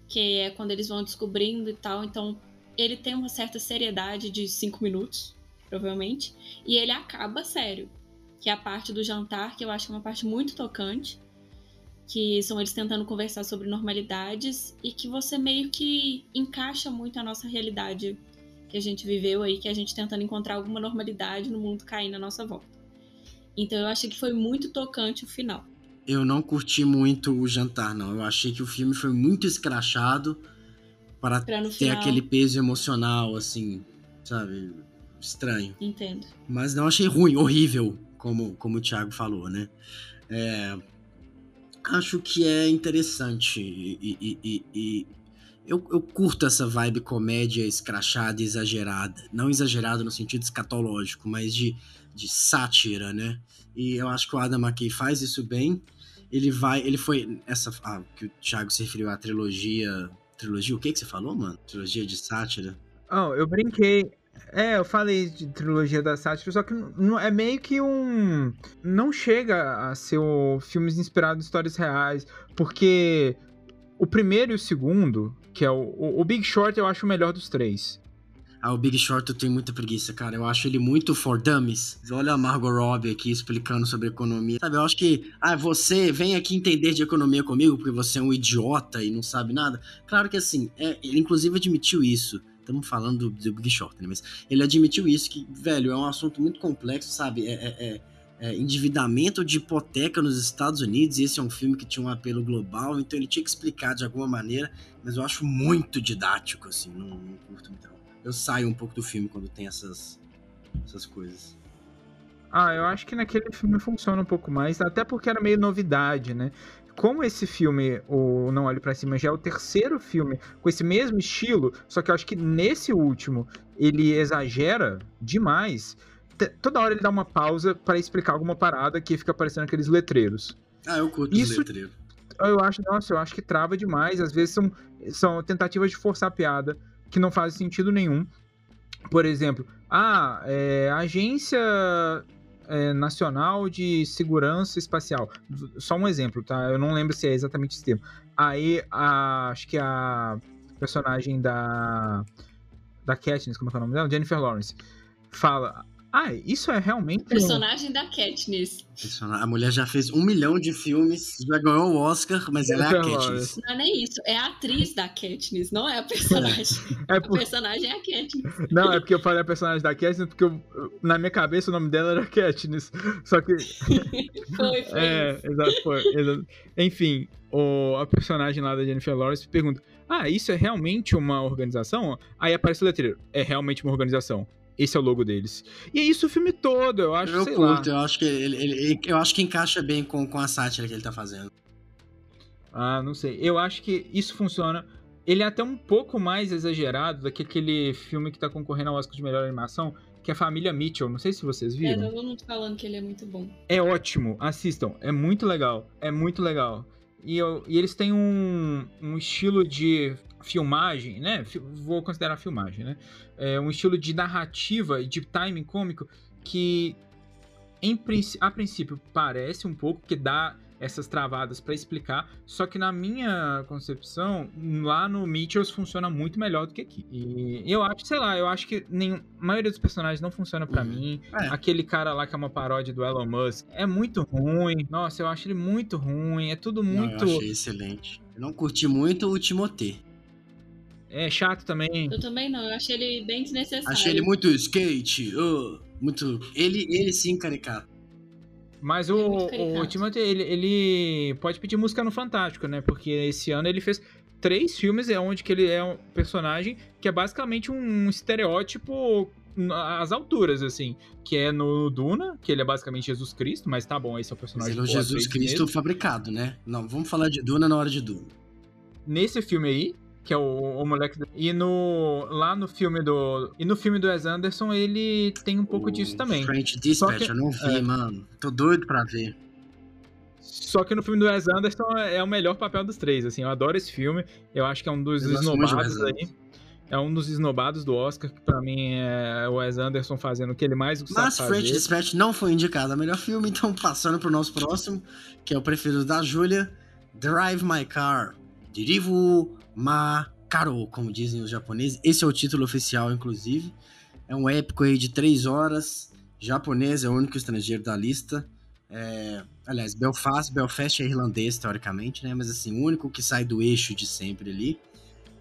que é quando eles vão descobrindo e tal, então ele tem uma certa seriedade de cinco minutos, provavelmente, e ele acaba sério, que é a parte do jantar, que eu acho que é uma parte muito tocante, que são eles tentando conversar sobre normalidades e que você meio que encaixa muito a nossa realidade que a gente viveu aí, que a gente tentando encontrar alguma normalidade no mundo caindo à nossa volta. Então eu achei que foi muito tocante o final. Eu não curti muito o jantar, não. Eu achei que o filme foi muito escrachado para ter final. aquele peso emocional, assim, sabe? Estranho. Entendo. Mas não achei ruim, horrível, como, como o Thiago falou, né? É, acho que é interessante e, e- e- e eu, eu curto essa vibe comédia escrachada e exagerada. Não exagerada no sentido escatológico, mas de, de sátira, né? E eu acho que o Adam McKay faz isso bem. Ele vai, ele foi essa ah, que o Thiago se referiu à trilogia, trilogia, o que que você falou, mano? Trilogia de sátira. Oh, eu brinquei. É, eu falei de trilogia da sátira, só que não, é meio que um. Não chega a ser o, filmes inspirados em histórias reais, porque o primeiro e o segundo, que é o, o Big Short, eu acho o melhor dos três. Ah, o Big Short eu tenho muita preguiça, cara. Eu acho ele muito for dummies. Olha a Margot Robbie aqui explicando sobre economia. Sabe, eu acho que, ah, você vem aqui entender de economia comigo porque você é um idiota e não sabe nada. Claro que assim, é, ele inclusive admitiu isso. Estamos falando do, do Big Short, né? Mas ele admitiu isso, que, velho, é um assunto muito complexo, sabe? É, é- é- é endividamento de hipoteca nos Estados Unidos, e esse é um filme que tinha um apelo global, então ele tinha que explicar de alguma maneira, mas eu acho muito didático, assim, não, não curto muito. Eu saio um pouco do filme quando tem essas, essas coisas. Ah, eu acho que naquele filme funciona um pouco mais, até porque era meio novidade, né? Como esse filme, o Não Olhe Pra Cima, já é o terceiro filme com esse mesmo estilo, só que eu acho que nesse último ele exagera demais. Toda hora ele dá uma pausa pra explicar alguma parada que fica aparecendo aqueles letreiros. Ah, eu curto Isso- os letreiros. Eu acho, nossa, eu acho que trava demais. Às vezes são, são tentativas de forçar a piada que não fazem sentido nenhum. Por exemplo, ah, é, Agência é, Nacional de Segurança Espacial. Só um exemplo, tá? Eu não lembro se é exatamente esse termo. Aí, a- acho que a personagem da da Katniss, como é que é o nome dela? Jennifer Lawrence, fala: Ah, isso é realmente. Personagem da Katniss. A mulher já fez um milhão de filmes, já ganhou o Oscar, mas ela é a Jennifer Katniss. Não é nem isso, é a atriz da Katniss, não é a personagem. É A por- personagem é a Katniss. Não, é porque eu falei a personagem da Katniss, porque eu- na minha cabeça o nome dela era Katniss. Só que. Foi, foi. É, exato, foi. exato. Enfim, o, a personagem lá da Jennifer Lawrence pergunta: Ah, isso é realmente uma organização? Aí aparece o letreiro: É realmente uma organização. Esse é o logo deles. E é isso o filme todo, eu acho, Eu sei curto, lá. eu acho que ele, ele- eu acho que encaixa bem com, com a sátira que ele tá fazendo. Ah, não sei. Eu acho que isso funciona. Ele é até um pouco mais exagerado daquele aquele filme que tá concorrendo ao Oscar de melhor animação, que é a Família Mitchell. Não sei se vocês É, viram. todo mundo falando que ele é muito bom. É ótimo, assistam. É muito legal. É muito legal. E, eu- e eles têm um, um estilo de filmagem, né? Vou considerar filmagem, né? É um estilo de narrativa e de timing cômico que, em, a princípio, parece um pouco que dá essas travadas pra explicar, só que na minha concepção, lá no Mitchells funciona muito melhor do que aqui. E eu acho, sei lá, eu acho que nenhum, a maioria dos personagens não funciona pra Uhum. mim. É. Aquele cara lá que é uma paródia do Elon Musk é muito ruim. Nossa, eu acho ele muito ruim. É tudo Não, muito. eu achei excelente. Eu não curti muito o Timothée. É chato também. Eu também não, eu achei ele bem desnecessário. Achei ele muito skate. uh. muito. Ele, ele sim, caricato. Mas É o, o. Timothy, ele, ele pode pedir música no Fantástico, né? Porque esse ano ele fez três filmes é onde que ele é um personagem que é basicamente um estereótipo às alturas, assim. Que é no Duna, que ele é basicamente Jesus Cristo, mas tá bom, esse é o Mas personagem ele é o Jesus Cristo mesmo. fabricado, né? Não, vamos falar de Duna na hora de Duna. Nesse filme aí, que é o, o moleque. E no. Lá no filme do. E no filme do Wes Anderson, ele tem um pouco O disso também. French Dispatch, que- eu não vi, é. mano. Tô doido pra ver. Só que no filme do Wes Anderson é é o melhor papel dos três, assim. Eu adoro esse filme. Eu acho que é um dos Eu esnobados aí. É um dos esnobados do Oscar, que pra mim é o Wes Anderson fazendo o que ele mais sabe Mas fazer. French Dispatch não foi indicado a melhor filme, então passando pro nosso próximo, que é o preferido da Júlia, Drive My Car, Dirivu Ma Karo, como dizem os japoneses. Esse é o título oficial, inclusive. É um épico aí de três horas. Japonês é o único estrangeiro da lista. É, aliás, Belfast, Belfast é irlandês, teoricamente, né? Mas assim, o único que sai do eixo de sempre ali.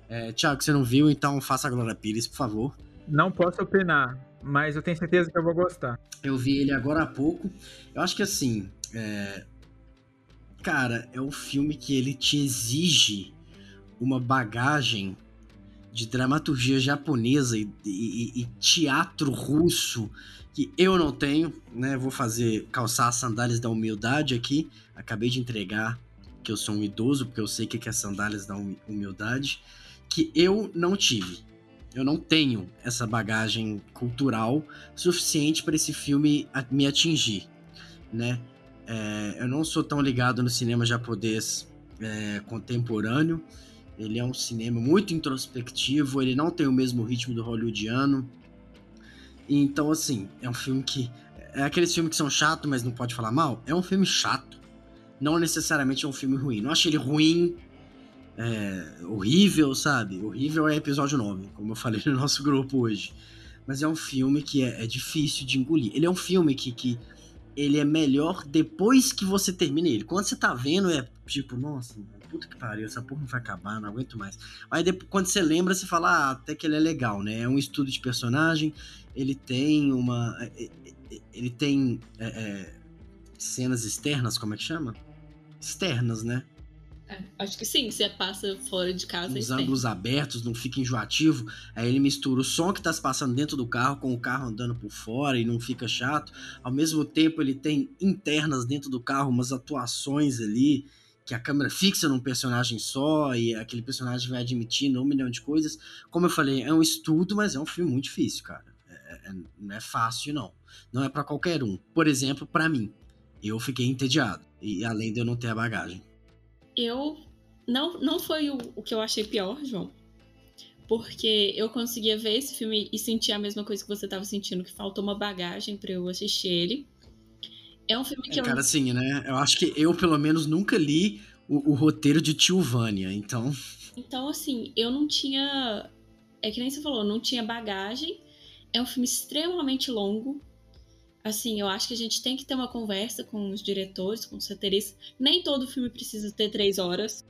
É, Tiago, você não viu, então faça a Glória Pires, por favor. Não posso opinar, mas eu tenho certeza que eu vou gostar. Eu vi ele agora há pouco. Eu acho que assim. é, Cara, é um filme que ele te exige uma bagagem de dramaturgia japonesa e, e- e teatro russo que eu não tenho, né? Vou fazer calçar as sandálias da humildade aqui. Acabei de entregar que eu sou um idoso, porque eu sei o que que é sandálias da humi- humildade, que eu não tive. Eu não tenho essa bagagem cultural suficiente para esse filme me atingir, né? É, eu não sou tão ligado no cinema japonês é, contemporâneo. Ele é um cinema muito introspectivo, ele não tem o mesmo ritmo do hollywoodiano. Então, assim, é um filme que. É aqueles filmes que são chatos, mas não pode falar mal. É um filme chato. Não necessariamente é um filme ruim. Não acho ele ruim, é, horrível, sabe? Horrível é episódio 9, como eu falei no nosso grupo hoje. Mas é um filme que é, é difícil de engolir. Ele é um filme que, que ele é melhor depois que você termina ele. Quando você tá vendo, é tipo, nossa, puta que pariu, essa porra não vai acabar, não aguento mais. Mas depois, quando você lembra, você fala, ah, até que ele é legal, né? É um estudo de personagem, ele tem uma. é, é, é, Ele tem é, é, cenas externas, como é que chama? Externas, né? É, acho que sim, você passa fora de casa. Tem. ângulos abertos, não fica enjoativo. Aí ele mistura o som que tá se passando dentro do carro com o carro andando por fora e não fica chato. Ao mesmo tempo, ele tem internas dentro do carro, umas atuações ali, que a câmera fixa num personagem só e aquele personagem vai admitindo um milhão de coisas. Como eu falei, é um estudo, mas é um filme muito difícil, cara. É- é- não é fácil, não. Não é pra qualquer um. Por exemplo, pra mim. Eu fiquei entediado. E além de eu não ter a bagagem. Eu. Não, não foi o, o que eu achei pior, João. Porque eu conseguia ver esse filme e sentir a mesma coisa que você tava sentindo, que faltou uma bagagem pra eu assistir ele. É um filme que É, eu. cara, assim, né? Eu acho que eu, pelo menos, nunca li o, o roteiro de Tilvânia, então. Então, assim, eu não tinha. É que nem você falou, não tinha bagagem. É um filme extremamente longo. Assim, eu acho que a gente tem que ter uma conversa com os diretores, com os roteiristas. Nem todo filme precisa ter três horas.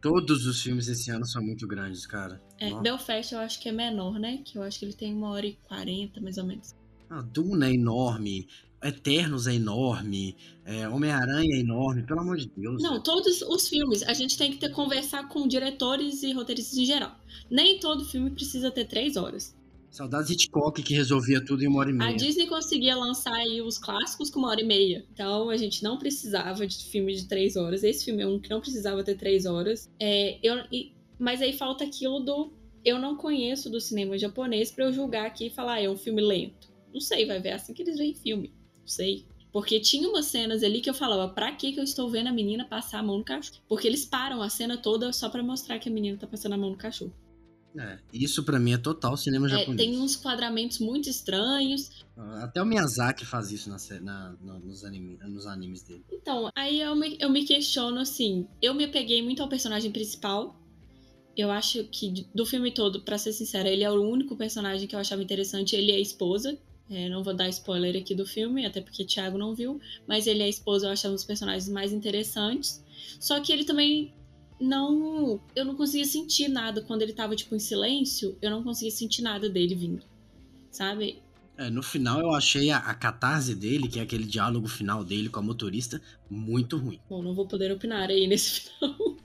Todos os filmes esse ano são muito grandes, cara. É. Belfast eu acho que é menor, né? Que eu acho que ele tem uma hora e quarenta, mais ou menos. Ah, Duna é enorme. Eternos é enorme. é, Homem-Aranha é enorme, pelo amor de Deus. Não, todos os filmes, a gente tem que ter, conversar com diretores e roteiristas em geral. Nem todo filme precisa ter três horas. Saudades de Hitchcock que resolvia tudo em uma hora e A meia. Disney conseguia lançar aí os clássicos com uma hora e meia. Então a gente não precisava de filme de três horas. Esse filme é um que não precisava ter três horas. É, eu, e- mas aí falta aquilo do. Eu não conheço do cinema japonês pra eu julgar aqui e falar, ah, é um filme lento. Não sei, vai ver assim que eles veem filme. Não sei. Porque tinha umas cenas ali que eu falava, pra que que eu estou vendo a menina passar a mão no cachorro? Porque eles param a cena toda só pra mostrar que a menina tá passando a mão no cachorro. É, isso pra mim é total cinema É, japonês. tem uns quadramentos muito estranhos. Até o Miyazaki faz isso na, na- na- nos, anime- nos animes dele. Então, aí eu me, eu me questiono assim. Eu me apeguei muito ao personagem principal. Eu acho que do filme todo, pra ser sincera, ele é o único personagem que eu achava interessante. Ele é a esposa. É, não vou dar spoiler aqui do filme, até porque o Thiago não viu. Mas ele é a esposa, eu achava um dos personagens mais interessantes. Só que ele também não. Eu não conseguia sentir nada quando ele tava, tipo, em silêncio. Eu não conseguia sentir nada dele vindo. Sabe? É, no final eu achei a, a catarse dele, que é aquele diálogo final dele com a motorista, muito ruim. Bom, não vou poder opinar aí nesse final.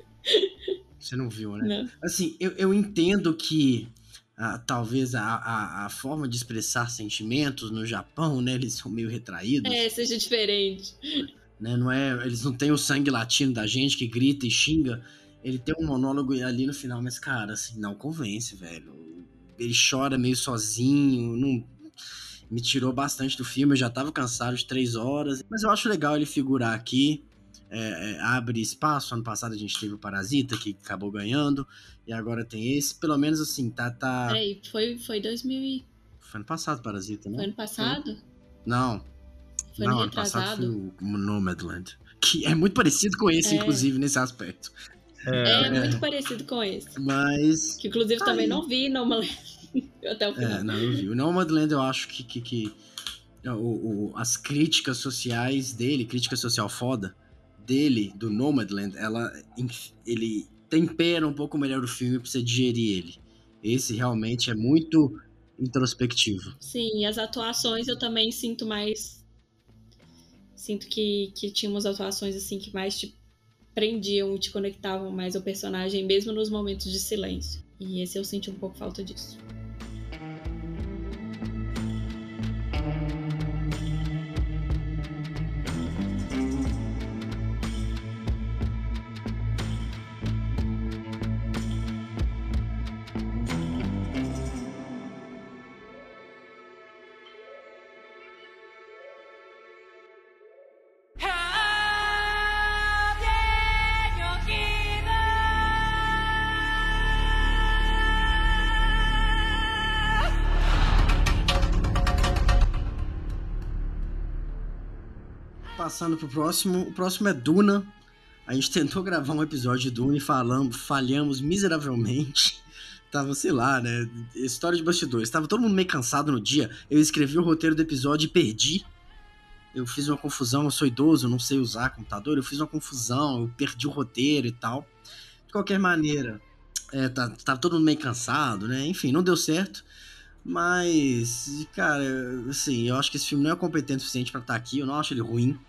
Você não viu, né? Não. Assim, eu, eu entendo que ah, talvez a, a, a forma de expressar sentimentos no Japão, né? Eles são meio retraídos. É, seja diferente. né? Não é, eles não têm o sangue latino da gente que grita e xinga. Ele tem um monólogo ali no final, mas cara, assim, não convence, velho. Ele chora meio sozinho, não me tirou bastante do filme. Eu já tava cansado de três horas, mas eu acho legal ele figurar aqui. É, é, abre espaço. Ano passado a gente teve o Parasita, que acabou ganhando, e agora tem esse. Pelo menos assim, tá. tá... Peraí, foi, foi 2000 e... Foi ano passado Parasita, né? Foi ano passado? Não. Foi não, ano ano passado foi o Nomadland. Que é muito parecido com esse, É. inclusive, nesse aspecto. É, É. muito parecido com esse. Mas. Que inclusive Tá também aí. não vi, me até o final. É, não, eu vi. O Nomadland eu acho que. que, que o, o- as críticas sociais dele, crítica social foda dele, do Nomadland, ela, ele tempera um pouco melhor o filme pra você digerir ele. Esse realmente é muito introspectivo. Sim, as atuações eu também sinto mais. Sinto que, que tinha umas atuações assim que mais te prendiam, te conectavam mais ao personagem, mesmo nos momentos de silêncio. E esse eu senti um pouco falta disso. Passando pro próximo, o próximo é Duna. A gente tentou gravar um episódio de Duna e falamos, falhamos miseravelmente. Tava, sei lá, né? História de bastidores. Tava todo mundo meio cansado no dia. Eu escrevi o roteiro do episódio e perdi. Eu fiz uma confusão, eu sou idoso, eu não sei usar computador. Eu fiz uma confusão, eu perdi o roteiro e tal. De qualquer maneira, é, tá, todo mundo meio cansado, né? Enfim, não deu certo. Mas, cara, assim, eu acho que esse filme não é competente o suficiente pra estar aqui. Eu não acho ele ruim.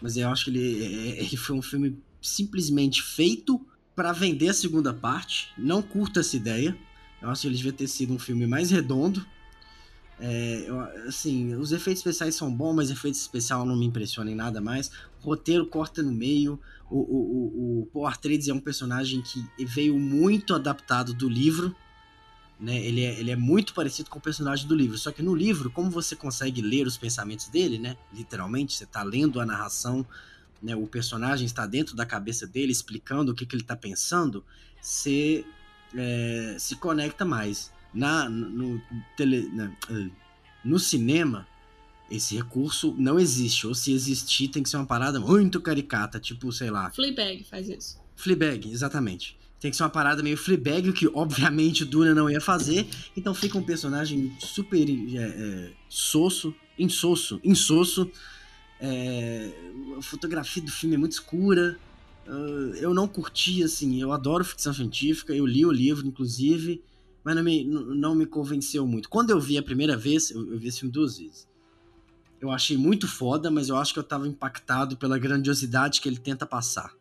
Mas eu acho que ele, é- ele foi um filme simplesmente feito pra vender a segunda parte. Não curto essa ideia. Eu acho que ele devia ter sido um filme mais redondo. É, eu- assim, os efeitos especiais são bons, mas efeitos especiais não me impressionam em nada mais. O roteiro corta no meio. O, o, o, o Paul Atreides é um personagem que veio muito adaptado do livro né? Ele é, ele é muito parecido com o personagem do livro. Só que no livro, como você consegue ler os pensamentos dele, né? Literalmente, você tá lendo a narração, né? O personagem está dentro da cabeça dele, explicando o que, que ele tá pensando, você é, se conecta mais. Na, no, tele, na- eh, no cinema, esse recurso não existe. Ou se existir, tem que ser uma parada muito caricata, tipo, sei lá, Fleabag faz isso. Fleabag, exatamente. Tem que ser uma parada meio Fleabag, o que obviamente o Duna não ia fazer. Então fica um personagem super é, é, soço, insosso, insosso. É, a fotografia do filme é muito escura. Ah, eu não curti, assim, eu adoro ficção científica, eu li o livro, inclusive, mas não me, não me convenceu muito. Quando eu vi a primeira vez, eu, eu vi esse filme duas vezes. Eu achei muito foda, mas eu acho que eu tava impactado pela grandiosidade que ele tenta passar.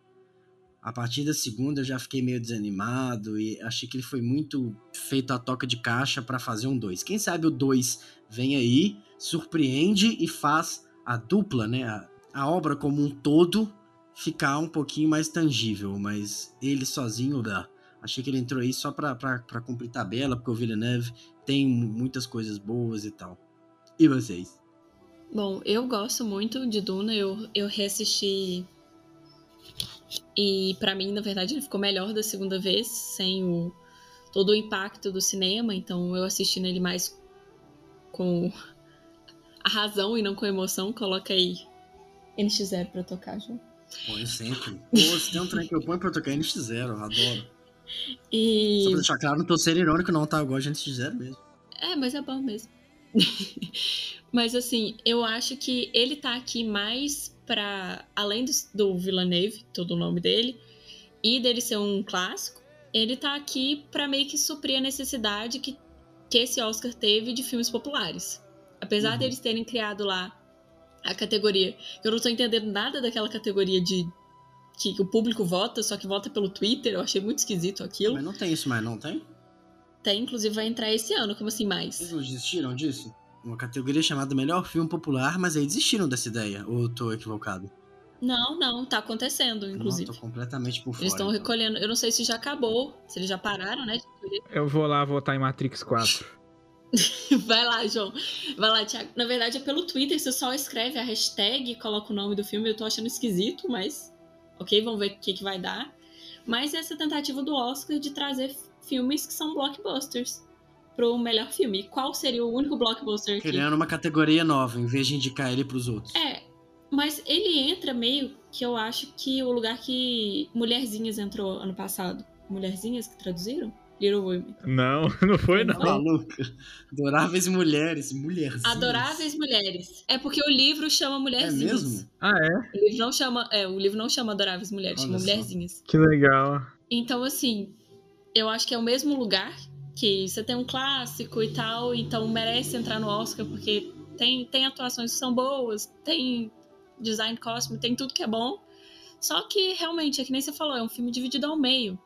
A partir da segunda eu já fiquei meio desanimado e achei que ele foi muito feito a toca de caixa pra fazer um 2. Quem sabe o 2 vem aí, surpreende e faz a dupla, né, a, a obra como um todo ficar um pouquinho mais tangível, mas ele sozinho, blá. achei que ele entrou aí só pra cumprir tabela, porque o Villeneuve tem muitas coisas boas e tal. E vocês? Bom, eu gosto muito de Duna, eu, eu reassisti. E pra mim, na verdade, ele ficou melhor da segunda vez, sem o, todo o impacto do cinema, então eu assisti nele mais com a razão e não com a emoção. Coloca aí NX0 pra tocar, João. Põe sempre. Pô, se tem um trem que eu ponho pra tocar NX0, eu adoro. E. Só pra deixar claro, não tô sendo irônico, não, tá? Eu gosto de NX0 mesmo. É, mas é bom mesmo. mas assim, eu acho que ele tá aqui mais pra. Além do, do Villeneuve, todo o nome dele, e dele ser um clássico, ele tá aqui pra meio que suprir a necessidade que, que esse Oscar teve de filmes populares. Apesar Uhum. deles terem criado lá a categoria, eu não tô entendendo nada daquela categoria de que o público vota, só que vota pelo Twitter, eu achei muito esquisito aquilo. Mas não tem isso mais, não tem? Tem, inclusive, vai entrar esse ano, como assim Eles mais? não desistiram disso? Uma categoria chamada Melhor Filme Popular, mas aí desistiram dessa ideia. Ou eu tô equivocado? Não, não, tá acontecendo, inclusive. Não, tô completamente por fora. Eles estão então. recolhendo. Eu não sei se já acabou, se eles já pararam, né? Eu vou lá votar em Matrix 4. Vai lá, João. Vai lá, Thiago. Na verdade, é pelo Twitter, você só escreve a hashtag e coloca o nome do filme. Eu tô achando esquisito, mas. Ok, vamos ver o que, que vai dar. Mas essa tentativa do Oscar de trazer filmes que são blockbusters pro melhor filme. Qual seria o único blockbuster que. Criando uma categoria nova, em vez de indicar ele pros outros. É, mas ele entra meio que eu acho que o lugar que Mulherzinhas entrou ano passado. Mulherzinhas que traduziram? Little Women. Não, não foi não. Maluca? Adoráveis mulheres, mulherzinhas. Adoráveis Mulheres. É porque o livro chama É Mulherzinhas. mesmo? Ah, é? O livro não chama, é, o livro não chama Adoráveis Mulheres, Olha chama só. Mulherzinhas. Que legal. Então, assim, eu acho que é o mesmo lugar que você tem um clássico e tal, então merece entrar no Oscar porque tem, tem atuações que são boas, tem design costume, tem tudo que é bom. Só que realmente, é que nem você falou, é um filme dividido ao meio.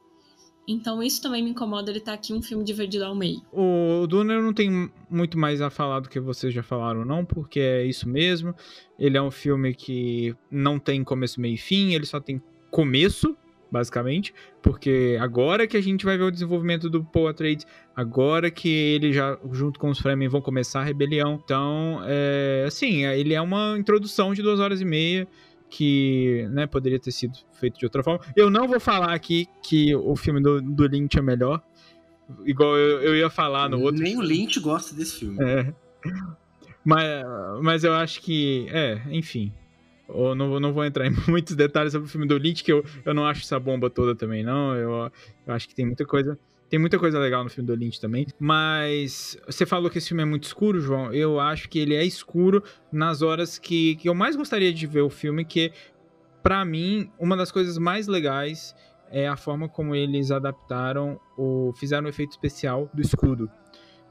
Então isso também me incomoda ele estar aqui um filme dividido ao meio. O Duna não tenho muito mais a falar do que vocês já falaram, não, porque é isso mesmo. Ele é um filme que não tem começo, meio e fim, ele só tem começo, basicamente, porque agora que a gente vai ver o desenvolvimento do Paul Atreides, agora que ele já, junto com os Fremen, vão começar a rebelião. Então, é, assim, ele é uma introdução de duas horas e meia que né, poderia ter sido feito de outra forma. Eu não vou falar aqui que o filme do, do Lynch é melhor, igual eu, eu ia falar no outro. Nem o Lynch gosta desse filme. É. Mas, mas eu acho que. É, enfim. Eu não, não vou entrar em muitos detalhes sobre o filme do Lynch, que eu, eu não acho essa bomba toda também, não. Eu, eu acho que tem muita coisa. Tem muita coisa legal no filme do Lynch também. Mas você falou que esse filme é muito escuro, João. Eu acho que ele é escuro nas horas que, que eu mais gostaria de ver o filme, que, pra mim, uma das coisas mais legais é a forma como eles adaptaram ou fizeram o efeito especial do escudo.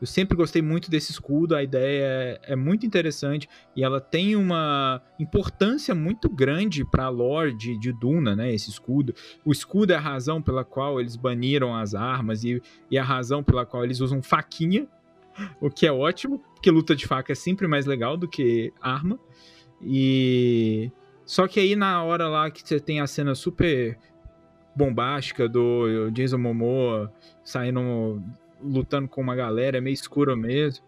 Eu sempre gostei muito desse escudo, a ideia é, é muito interessante e ela tem uma importância muito grande para a lore de, de Duna, né? Esse escudo. O escudo é a razão pela qual eles baniram as armas e, e a razão pela qual eles usam faquinha, o que é ótimo, porque luta de faca é sempre mais legal do que arma. E só que aí na hora lá que você tem a cena super bombástica do Jason Momoa saindo lutando com uma galera, é meio escuro mesmo.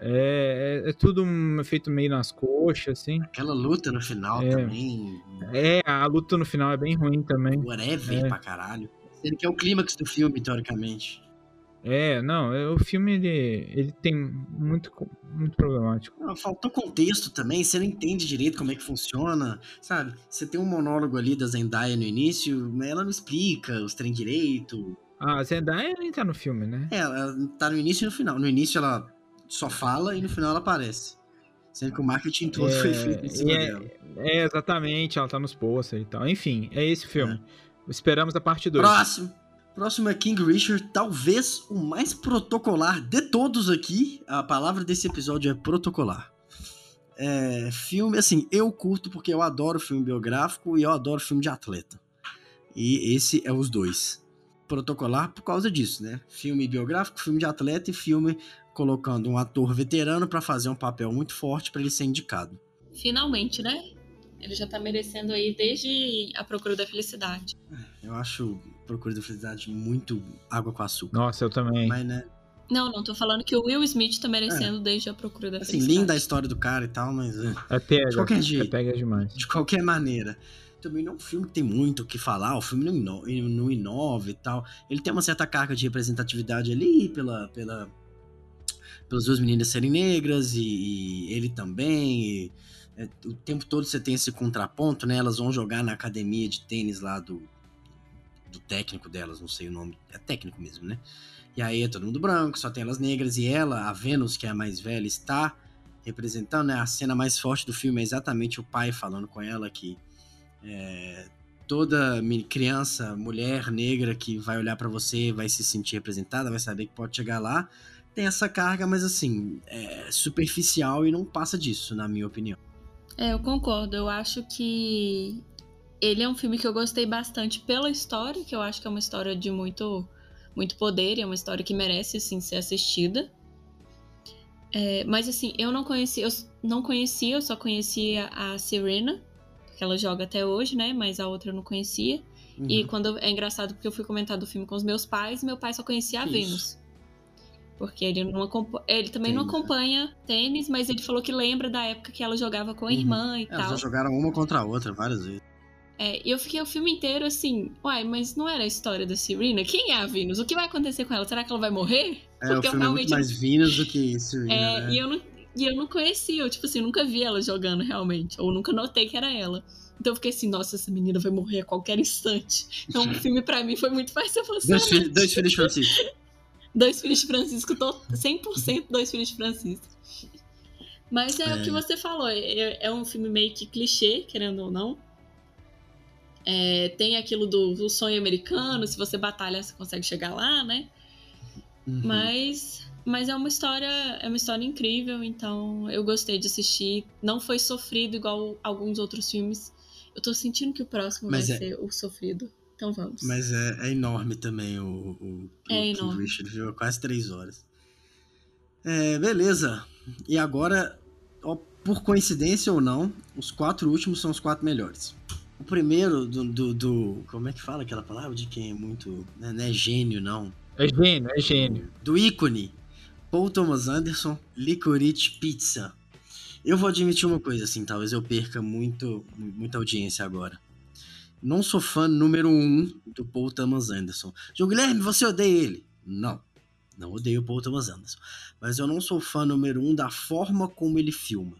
É, é, é tudo um feito meio nas coxas, assim. Aquela luta no final É. também. É, a luta no final é bem ruim também. Whatever É. pra caralho. Ele que é o clímax do filme, teoricamente. É, não, é, o filme ele, ele tem muito, muito problemático. Não, faltou contexto também, você não entende direito como é que funciona, sabe? Você tem um monólogo ali da Zendaya no início, mas ela não explica os trem direito. A Zendaya nem tá no filme, né? É, ela tá no início e no final. No início ela só fala e no final ela aparece. Sendo que o marketing todo É, foi feito em cima é- dela. É, exatamente, ela tá nos posters e tal. Enfim, é esse filme. Esperamos a parte 2. Próximo. Próximo é King Richard, talvez o mais protocolar de todos aqui. A palavra desse episódio é protocolar. É, filme, assim, eu curto porque eu adoro filme biográfico e eu adoro filme de atleta. E esse é os dois. Protocolar por causa disso, né? Filme biográfico, filme de atleta e filme colocando um ator veterano pra fazer um papel muito forte pra ele ser indicado. Finalmente, né? Ele já tá merecendo aí desde A Procura da Felicidade. Eu acho Procura da Felicidade muito água com açúcar. Nossa, eu também. Mas, né? Não, não, tô falando que o Will Smith tá merecendo desde A Procura da Assim, Felicidade. linda a história do cara e tal, mas. é. É pega. De qualquer É jeito. pega demais. de qualquer maneira. Também não é um filme que tem muito o que falar, o filme não, ino- ele não inova e tal. Ele tem uma certa carga de representatividade ali pela, pela, pelas duas meninas serem negras e, e ele também. e, é, o tempo todo você tem esse contraponto, né? Elas vão jogar na academia de tênis lá do, do técnico delas, não sei o nome, é técnico mesmo, né? E aí é todo mundo branco, só tem elas negras e ela, a Vênus, que é a mais velha, está representando, né? A cena mais forte do filme é exatamente o pai falando com ela que é, toda criança, mulher negra que vai olhar pra você vai se sentir representada, vai saber que pode chegar lá. tem essa carga, mas assim, é superficial e não passa disso, na minha opinião. É, eu concordo. Eu acho que ele é um filme que eu gostei bastante pela história, que eu acho que é uma história de muito, muito poder, é uma história que merece assim ser assistida. É, mas assim, eu não conhecia, eu não conhecia, eu só conhecia a Serena, que ela joga até hoje, né? Mas a outra eu não conhecia. Uhum. E quando é engraçado porque eu fui comentar do filme com os meus pais, meu pai só conhecia a Isso. Vênus. Porque ele não acompa- ele também não Tênis, né? acompanha tênis, mas ele falou que lembra da época que ela jogava com a irmã e É, Elas tal. já jogaram uma contra a outra várias vezes. É, e eu fiquei o filme inteiro assim, uai, mas não era a história da Serena? Quem é a Venus? O que vai acontecer com ela? Será que ela vai morrer? É, o Porque eu filme é muito realmente- mais Venus do que Serena, É, né? e, eu não, e eu não conhecia, eu, tipo assim, nunca vi ela jogando realmente. Ou nunca notei que era ela. Então eu fiquei assim, nossa, essa menina vai morrer a qualquer instante. Então o filme pra mim foi muito Dois, emocionante. filhos, dois filhos de Francisco. Dois filhos de Francisco, tô 100% dois filhos de Francisco. Mas é, o que você falou, é, é um filme meio que clichê, querendo ou não. É, tem aquilo do, do sonho americano, se você batalhar, você consegue chegar lá, né? Uhum. Mas, mas é uma história, é uma história incrível, então eu gostei de assistir. Não foi sofrido igual alguns outros filmes. Eu tô sentindo que o próximo Mas vai é- ser o sofrido. Então vamos. Mas é, é enorme também o, o, É o King enorme. Richard, viu? Quase três horas. É, beleza. E agora, ó, por coincidência ou não, os quatro últimos são os quatro melhores. O primeiro do, do, do- Como é que fala aquela palavra? De quem é muito. né, Não é gênio, não. É gênio, é gênio. Do ícone. Paul Thomas Anderson, Licorice Pizza. Eu vou admitir uma coisa, assim, talvez eu perca muito, muita audiência agora. Não sou fã número um do Paul Thomas Anderson. João Guilherme, você odeia ele? Não. Não odeio o Paul Thomas Anderson. Mas eu não sou fã número um da forma como ele filma.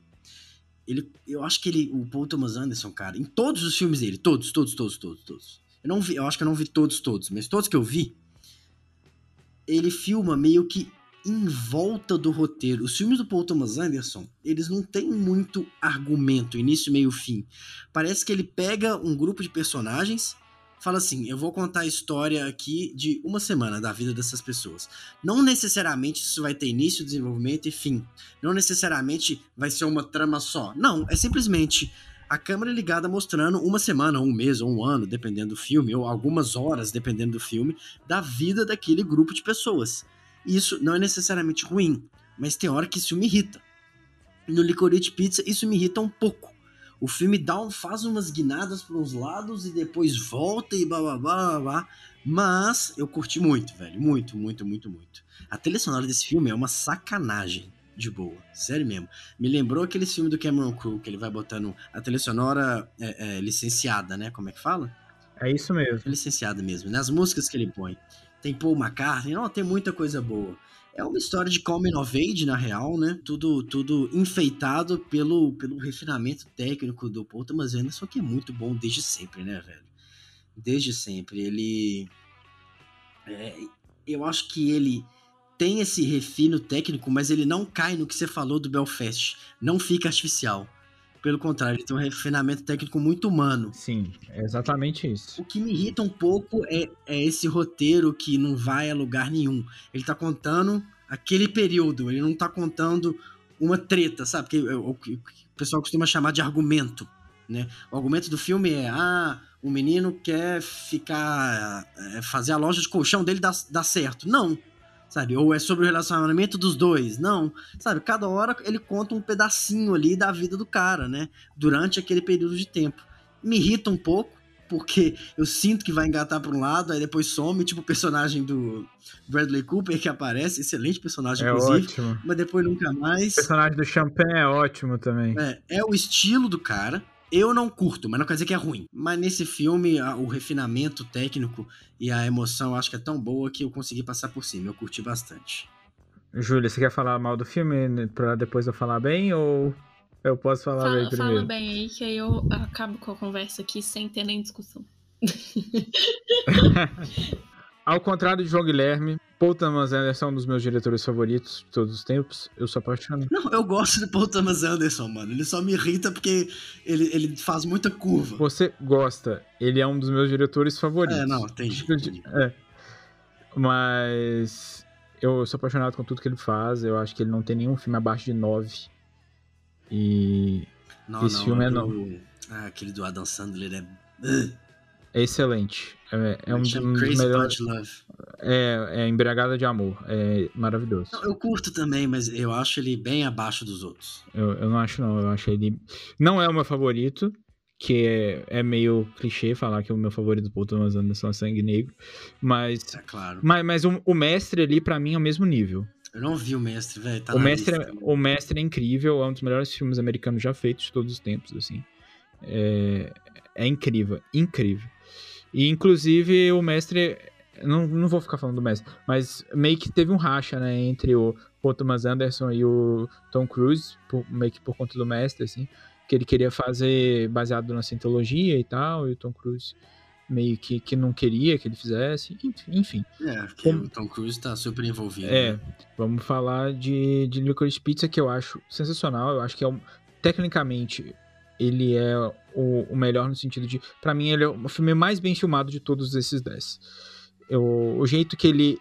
Ele, eu acho que ele, o Paul Thomas Anderson, cara, em todos os filmes dele, todos, todos, todos, todos, todos. Eu não vi, eu acho que eu não vi todos, todos, mas todos que eu vi, ele filma meio que em volta do roteiro. Os filmes do Paul Thomas Anderson, eles não têm muito argumento, início, meio, fim. Parece que ele pega um grupo de personagens, fala assim: eu vou contar a história aqui de uma semana da vida dessas pessoas. Não necessariamente isso vai ter início, desenvolvimento e fim. Não necessariamente vai ser uma trama só. Não, é simplesmente a câmera ligada mostrando uma semana, um mês ou um ano, dependendo do filme, ou algumas horas, dependendo do filme, da vida daquele grupo de pessoas. Isso não é necessariamente ruim, mas tem hora que isso me irrita. No Licorice Pizza, isso me irrita um pouco. O filme dá um, faz umas guinadas para uns lados e depois volta e blá blá blá blá blá. Mas eu curti muito, velho. Muito, muito, muito, muito. A trilha sonora desse filme é uma sacanagem de boa. Sério mesmo. Me lembrou aquele filme do Cameron Crowe, que ele vai botando a trilha sonora é, é, licenciada, né? Como é que fala? É isso mesmo. É licenciada mesmo, né? As músicas que ele põe. Tem Paul McCartney, não, tem muita coisa boa. É uma história de coming of age, na real, né? Tudo, tudo enfeitado pelo, pelo refinamento técnico do Paul Thomas Anderson, que é muito bom desde sempre, né, velho? Desde sempre. Ele... é, eu acho que ele tem esse refino técnico, mas ele não cai no que você falou do Belfast. Não fica artificial. Pelo contrário, ele tem um refinamento técnico muito humano. Sim, é exatamente isso. O que me irrita um pouco é, é esse roteiro que não vai a lugar nenhum. Ele tá contando aquele período, ele não tá contando uma treta, sabe? Que, o, o que o pessoal costuma chamar de argumento, né? O argumento do filme é, ah, o menino quer ficar, é, fazer a loja de colchão dele dar, dar certo. Não, sabe? Ou é sobre o relacionamento dos dois. Não, sabe? Cada hora ele conta um pedacinho ali da vida do cara, né? Durante aquele período de tempo. Me irrita um pouco, porque eu sinto que vai engatar pra um lado, aí depois some, tipo o personagem do Bradley Cooper que aparece, excelente personagem, É inclusive, ótimo. mas depois nunca mais. O personagem do Champagne é ótimo também. É, é o estilo do cara. Eu não curto, mas não quer dizer que é ruim. Mas nesse filme, a- o refinamento técnico e a emoção acho que é tão boa que eu consegui passar por cima. Eu curti bastante. Júlia, você quer falar mal do filme né, pra depois eu falar bem ou eu posso falar bem Fala, primeiro? fala bem aí, que aí eu acabo com a conversa aqui sem ter nem discussão. Ao contrário de João Guilherme, Paul Thomas Anderson é um dos meus diretores favoritos de todos os tempos. Eu sou apaixonado. Não, eu gosto do Paul Thomas Anderson, mano. Ele só me irrita porque ele, ele faz muita curva. Você gosta, ele é um dos meus diretores favoritos. É, não, entendi. É. Mas Eu sou apaixonado com tudo que ele faz. Eu acho que ele não tem nenhum filme abaixo de 9. E Não, Esse não, filme é do- Ah, aquele do Adam Sandler é. É excelente. É, é um, dos- melhores. É, é Embriagada de Amor. É maravilhoso. Eu curto também, mas eu acho ele bem abaixo dos outros. Eu, eu não acho, não. Eu acho ele. Não é o meu favorito. Que é, é meio clichê falar que o meu favorito do Paul Thomas Anderson é Sangue Negro. Mas. É claro. Mas, mas o, o mestre ali, pra mim, é o mesmo nível. Eu não vi o mestre, velho. Tá o, mestre, é- o mestre é incrível, é um dos melhores filmes americanos já feitos de todos os tempos, assim. É, é incrível, incrível. E, inclusive, o mestre... Não, não vou ficar falando do mestre, mas meio que teve um racha, né, entre o Paul Thomas Anderson e o Tom Cruise, por- meio que por conta do mestre, assim, que ele queria fazer baseado na cientologia e tal, e o Tom Cruise meio que, que não queria que ele fizesse, enfim-. É, porque o Tom Cruise tá super envolvido. É, né? vamos falar de, de Licorice Pizza, que eu acho sensacional. Eu acho que é um, tecnicamente ele é o, o melhor no sentido de. Pra mim, ele é o filme mais bem filmado de todos esses 10. Eu, o jeito que ele,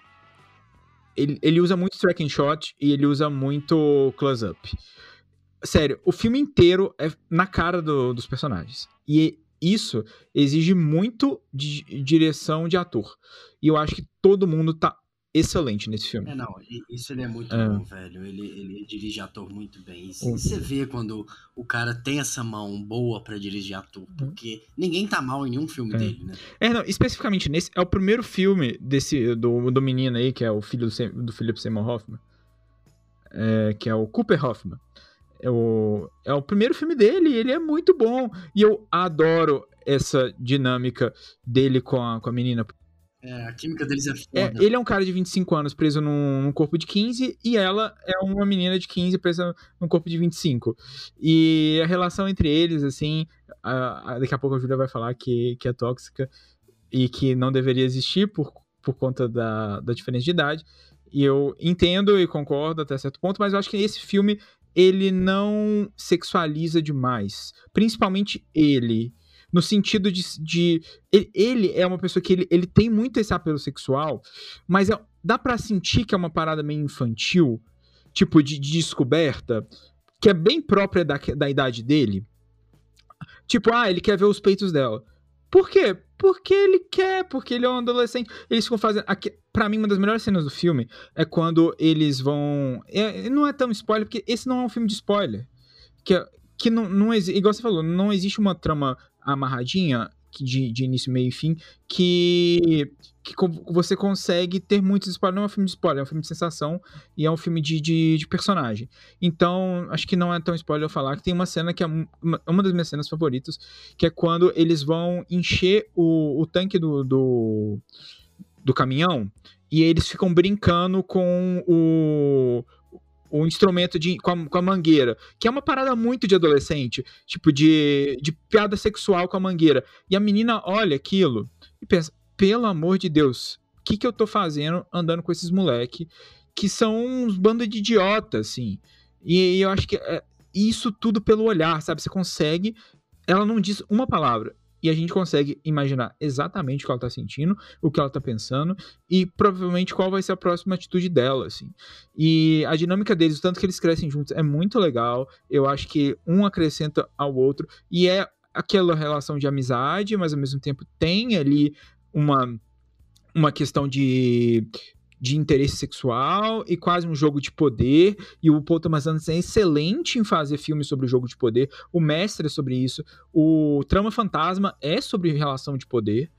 ele. Ele usa muito tracking shot e ele usa muito close-up. Sério, o filme inteiro é na cara do- dos personagens. E isso exige muito de direção de ator. E eu acho que todo mundo tá excelente nesse filme. É, não, isso ele é muito É. bom, velho. Ele, ele dirige ator muito bem. E Uhum. você vê quando o cara tem essa mão boa pra dirigir ator, porque ninguém tá mal em nenhum filme É. dele, né? É, não, especificamente nesse. É o primeiro filme desse do, do menino aí, que é o filho do, do Philip Seymour Hoffman. É, que é o Cooper Hoffman. É o, é o primeiro filme dele, e ele é muito bom. E eu adoro essa dinâmica dele com a, com a menina. É, a química deles é É, foda. ele é um cara de 25 anos preso num, num corpo de 15 e ela é uma menina de 15 presa num corpo de 25. E a relação entre eles, assim, a- a- daqui a pouco a Julia vai falar que, que é tóxica e que não deveria existir por, por conta da, da diferença de idade. E eu entendo e concordo até certo ponto, mas eu acho que esse filme ele não sexualiza demais. Principalmente ele. No sentido de. de ele, ele é uma pessoa que ele, ele tem muito esse apelo sexual, mas é- dá pra sentir que é uma parada meio infantil, tipo de, de descoberta, que é bem própria da, da idade dele. Tipo, ah, ele quer ver os peitos dela. Por quê? Porque ele quer, porque ele é um adolescente. Eles ficam fazendo. Aqui, pra mim, uma das melhores cenas do filme é quando eles vão. é- não é tão spoiler, porque esse não é um filme de spoiler. Que, é- que não, não existe. Igual você falou, não existe uma trama amarradinha de, de início, meio e fim que, que você consegue ter muitos spoilers. Não é um filme de spoiler, é um filme de sensação e é um filme de, de, de personagem. Então, acho que não é tão spoiler eu falar que tem uma cena que é um- uma, uma das minhas cenas favoritas, que é quando eles vão encher o, o tanque do, do, do caminhão e eles ficam brincando com o, o instrumento de, com, a, com a mangueira, que é uma parada muito de adolescente, tipo de, de piada sexual com a mangueira. E a menina olha aquilo e pensa: pelo amor de Deus, o que, que eu tô fazendo andando com esses moleque que são uns bando de idiota, assim. E, eu acho que é, isso tudo pelo olhar, sabe? Você consegue. Ela não diz uma palavra. E a gente consegue imaginar exatamente o que ela tá sentindo, o que ela tá pensando e provavelmente qual vai ser a próxima atitude dela, assim. E a dinâmica deles, o tanto que eles crescem juntos, é muito legal. Eu acho que um acrescenta ao outro e é aquela relação de amizade, mas ao mesmo tempo tem ali uma uma questão de de interesse sexual e quase um jogo de poder. E o Paul Thomas Anderson é excelente em fazer filmes sobre o jogo de poder. O Mestre é sobre isso. O Trama Fantasma é sobre relação de poder.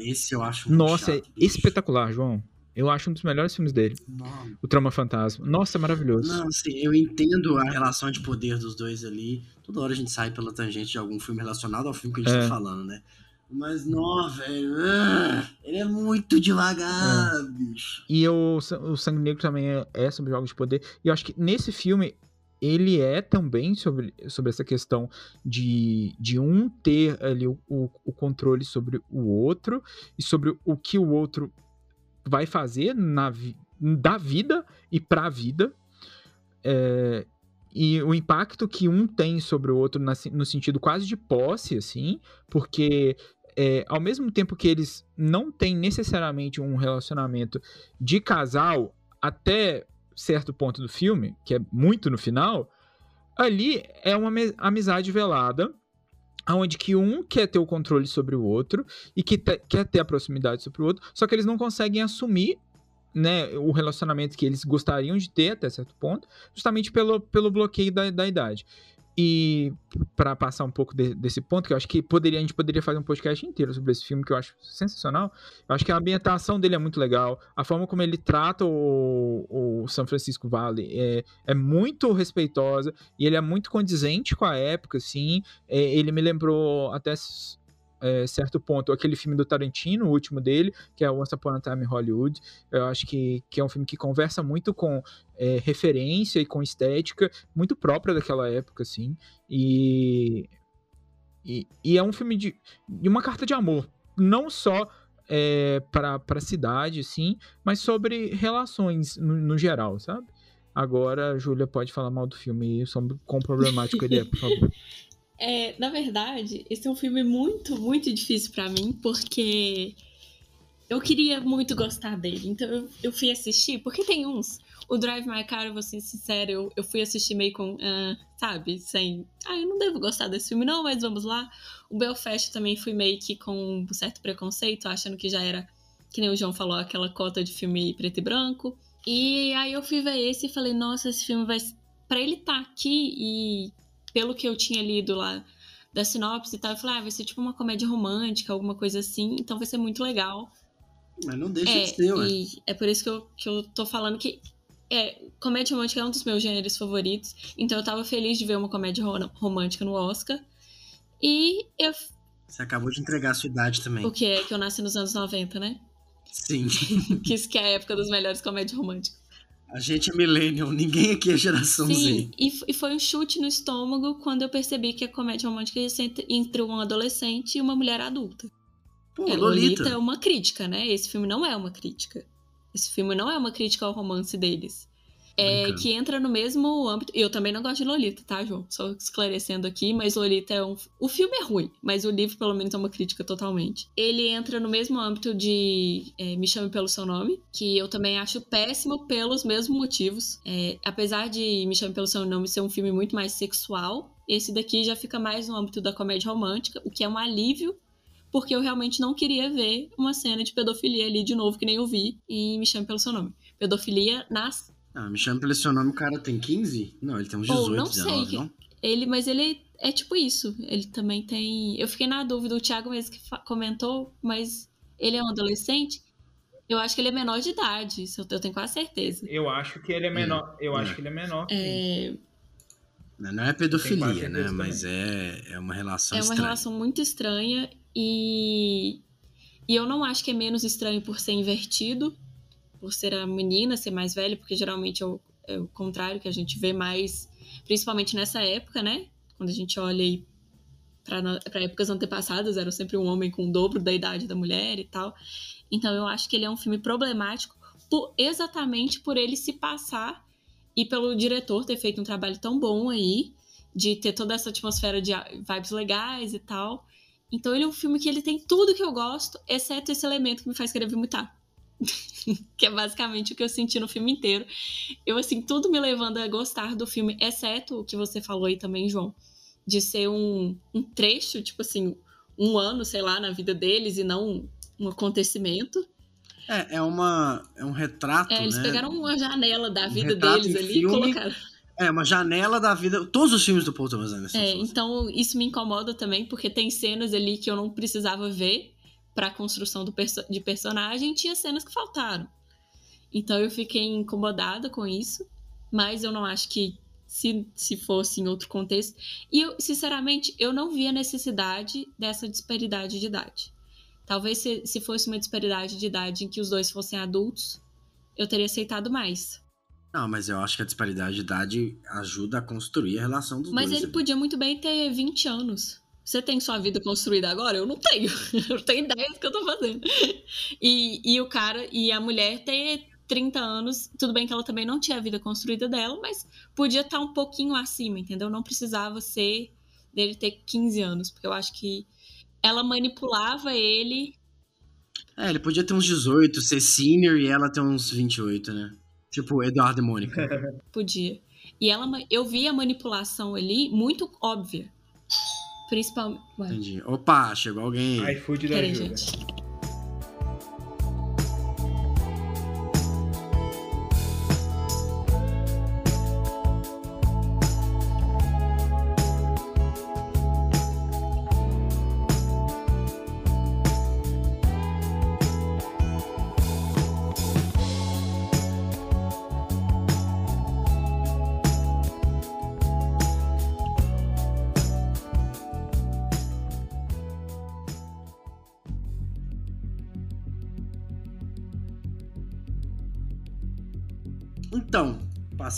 Esse eu acho Nossa, chato, é espetacular, João. Eu acho um dos melhores filmes dele. Não, O Trama Fantasma. Nossa, é maravilhoso. Não, assim, eu entendo a relação de poder dos dois ali. Toda hora a gente sai pela tangente de algum filme relacionado ao filme que a gente É. tá falando, né? Mas, não, velho. ah, Ele é muito devagar, É. bicho. E o, o Sangue Negro também é, é sobre jogos de poder. E eu acho que nesse filme ele é também sobre, sobre essa questão de, de um ter ali o, o, o controle sobre o outro e sobre o que o outro vai fazer na, da vida e pra vida. É, e o impacto que um tem sobre o outro na no sentido quase de posse, assim, porque é, ao mesmo tempo que eles não têm necessariamente um relacionamento de casal até certo ponto do filme, que é muito no final, ali é uma amizade velada, onde que um quer ter o controle sobre o outro e que quer ter a proximidade sobre o outro, só que eles não conseguem assumir né, o relacionamento que eles gostariam de ter até certo ponto, justamente pelo, pelo bloqueio da, da idade. E para passar um pouco de, desse ponto, que eu acho que poderia, a gente poderia fazer um podcast inteiro sobre esse filme, que eu acho sensacional. Eu acho que a ambientação dele é muito legal, a forma como ele trata o, o São Francisco Valley é, é muito respeitosa e ele é muito condizente com a época, assim. É, ele me lembrou até é, certo ponto, aquele filme do Tarantino, o último dele, que é Once Upon a Time in Hollywood. Eu acho que, que é um filme que conversa muito com é, referência e com estética muito própria daquela época, assim. E, e, e é um filme de, de uma carta de amor, não só é, para a cidade, assim, mas sobre relações no, no geral, sabe? Agora a Júlia pode falar mal do filme e sobre quão problemático ele é, por favor. É, na verdade, esse é um filme muito, muito difícil para mim, porque eu queria muito gostar dele. Então eu, eu, fui assistir, porque tem uns. O Drive My Car, eu vou ser sincero, eu, eu fui assistir meio com, uh, sabe, sem. Ah, eu não devo gostar desse filme, não, mas vamos lá. O Belfast também fui meio que com um certo preconceito, achando que já era, que nem o João falou, aquela cota de filme preto e branco. E aí eu fui ver esse e falei, nossa, esse filme vai. Pra ele estar tá aqui e pelo que eu tinha lido lá da sinopse e tal, eu falei, ah, vai ser tipo uma comédia romântica, alguma coisa assim, então vai ser muito legal. Mas não deixa é, de ser, ué. É por isso que eu, que eu tô falando que é, comédia romântica é um dos meus gêneros favoritos, então eu tava feliz de ver uma comédia romântica no Oscar. E eu. Você acabou de entregar a sua idade também. O que é que eu nasci nos anos 90, né? Sim. que isso que é a época das melhores comédias românticas. A gente é millennial, ninguém aqui é geração Sim, Z. E, e foi um chute no estômago quando eu percebi que a comédia romântica ia ser entre um adolescente e uma mulher adulta. Pô, é, Lolita. Lolita é uma crítica, né? Esse filme não é uma crítica. Esse filme não é uma crítica ao romance deles é, que entra no mesmo âmbito. Eu também não gosto de Lolita, tá, João? Só esclarecendo aqui, mas Lolita é um. O filme é ruim, mas o livro, pelo menos, é uma crítica totalmente. Ele entra no mesmo âmbito de é, Me Chame Pelo Seu Nome, que eu também acho péssimo pelos mesmos motivos. É, apesar de Me Chame Pelo Seu Nome ser um filme muito mais sexual, esse daqui já fica mais no âmbito da comédia romântica, o que é um alívio porque eu realmente não queria ver uma cena de pedofilia ali de novo, que nem eu vi em Me Chame Pelo Seu Nome. Pedofilia nas ah, me chama pelo seu nome, o cara tem 15? Não, ele tem uns 18, Ou, não 19, sei, não? Ele, mas ele é tipo isso. Ele também tem. Eu fiquei na dúvida, o Thiago mesmo que comentou, mas ele é um adolescente. Eu acho que ele é menor de idade, isso eu tenho quase certeza. Eu acho que ele é menor. Eu É. acho que ele é menor. É, Não é pedofilia, né? Mas é, é uma relação é uma estranha. relação muito estranha e. E eu não acho que é menos estranho por ser invertido, por ser a menina ser mais velha, porque geralmente é o, é o contrário que a gente vê mais, principalmente nessa época, né? Quando a gente olha aí para épocas antepassadas, era sempre um homem com o dobro da idade da mulher e tal. Então eu acho que ele é um filme problemático por, exatamente por ele se passar e pelo diretor ter feito um trabalho tão bom aí, de ter toda essa atmosfera de vibes legais e tal. Então ele é um filme que ele tem tudo que eu gosto, exceto esse elemento que me faz querer vomitar. que é basicamente o que eu senti no filme inteiro. Eu, assim, tudo me levando a gostar do filme, exceto o que você falou aí também, João, de ser um, um trecho, tipo assim, um ano, sei lá, na vida deles e não um acontecimento. É, é, uma, é um retrato, É, eles né? pegaram uma janela da Um vida retrato deles ali filme. e colocaram. É, uma janela da vida. Todos os filmes do Paul Thomas Anderson. É, assim. então isso me incomoda também, porque tem cenas ali que eu não precisava ver para a construção perso de personagem, tinha cenas que faltaram. Então eu fiquei incomodada com isso, mas eu não acho que se, se fosse em outro contexto. E eu, sinceramente, eu não vi a necessidade dessa disparidade de idade. Talvez se, se fosse uma disparidade de idade em que os dois fossem adultos, eu teria aceitado mais. Não, mas eu acho que a disparidade de idade ajuda a construir a relação dos Mas dois. ele ali. podia muito bem ter 20 anos. Você tem sua vida construída agora? Eu não tenho. Eu tenho ideia do que eu tô fazendo. E, e o cara e a mulher ter 30 anos, tudo bem que ela também não tinha a vida construída dela, mas podia estar um pouquinho acima, entendeu? Não precisava ser dele ter 15 anos, porque eu acho que ela manipulava ele. É, ele podia ter uns 18, ser senior e ela ter uns 28, né? Tipo, Eduardo e Mônica. Podia. E ela, eu vi a manipulação ali muito óbvia. Principalmente. Entendi. Opa, chegou alguém. iFood da ajuda. gente.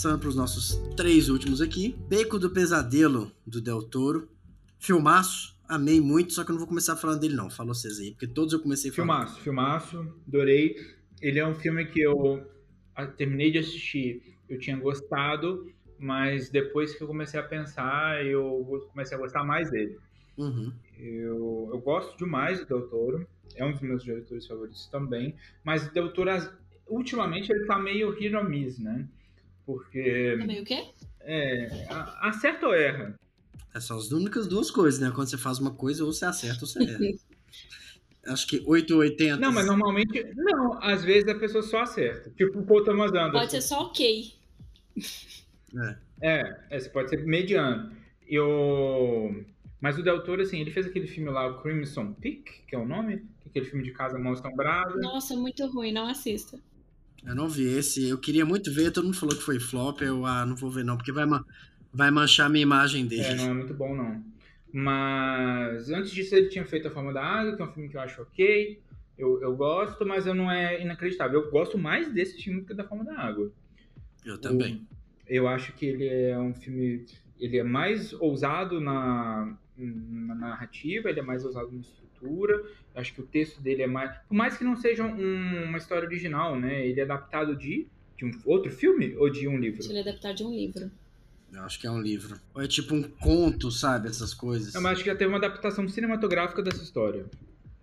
Passando para os nossos três últimos aqui. Beco do Pesadelo, do Del Toro. Filmaço. Amei muito, só que eu não vou começar falando dele, não. Falou vocês aí, porque todos eu comecei falando. Filmaço, filmaço, adorei. Ele é um filme que eu ah, terminei de assistir, eu tinha gostado, mas depois que eu comecei a pensar, eu comecei a gostar mais dele. Uhum. Eu, eu gosto demais do Del Toro, é um dos meus diretores favoritos também, mas o Del Toro, ultimamente, ele tá meio hit or miss, né? Porque Também o quê? é, acerta ou erra. É só as únicas duas coisas, né? Quando você faz uma coisa, ou você acerta ou você erra. Acho que 8 ou 80. Não, mas normalmente, não, às vezes a pessoa só acerta. Tipo o Paul Thomas Anderson. Pode ser só ok. É. É, é, você pode ser mediano. Eu... Mas o Del Toro, assim, ele fez aquele filme lá, o Crimson Peak, que é o nome, que é aquele filme de casa mal assombrada. Nossa, muito ruim, não assista. Eu não vi esse. Eu queria muito ver, todo mundo falou que foi flop. Eu, ah, não vou ver não, porque vai, ma- vai manchar a minha imagem dele. É, não é muito bom, não. Mas antes disso ele tinha feito A Forma da Água, que é um filme que eu acho ok. Eu, eu gosto, mas eu não é inacreditável. Eu gosto mais desse filme do que da Forma da Água. Eu também. Eu acho que ele é um filme. Ele é mais ousado na, na narrativa, ele é mais ousado na estrutura. Eu acho que o texto dele é mais. Por mais que não seja um- uma história original, né? Ele é adaptado de, de um outro filme ou de um livro? Ele é adaptado de um livro. Eu acho que é um livro. Ou é tipo um conto, sabe? Essas coisas. Mas acho que já teve uma adaptação cinematográfica dessa história.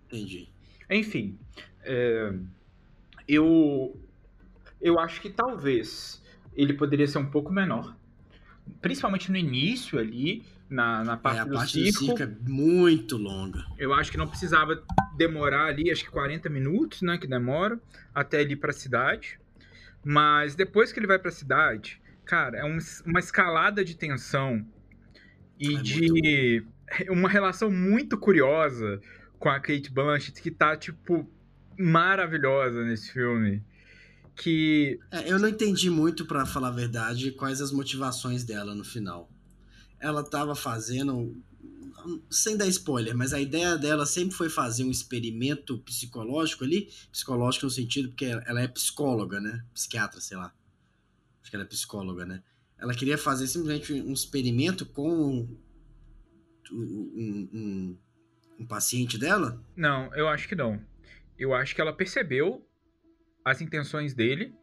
Entendi. Enfim, é, eu, eu acho que talvez ele poderia ser um pouco menor. Principalmente no início ali, na, na É, parte, a do, parte circo. do circo é muito longa. Eu acho que não precisava demorar ali, acho que 40 minutos, né, que demora, até ele ir pra cidade. Mas depois que ele vai pra cidade, cara, é um- uma escalada de tensão e É de uma relação muito curiosa com a Kate Blanchett que tá tipo maravilhosa nesse filme. Que É, eu não entendi muito, pra falar a verdade, quais as motivações dela no final. Ela tava fazendo. Sem dar spoiler, mas a ideia dela sempre foi fazer um experimento psicológico ali. Psicológico no sentido porque ela é psicóloga, né? Psiquiatra, sei lá. Acho que ela é psicóloga, né? Ela queria fazer simplesmente um experimento com um, um- um- um paciente dela. não, eu acho que não. Eu acho que ela percebeu as intenções dele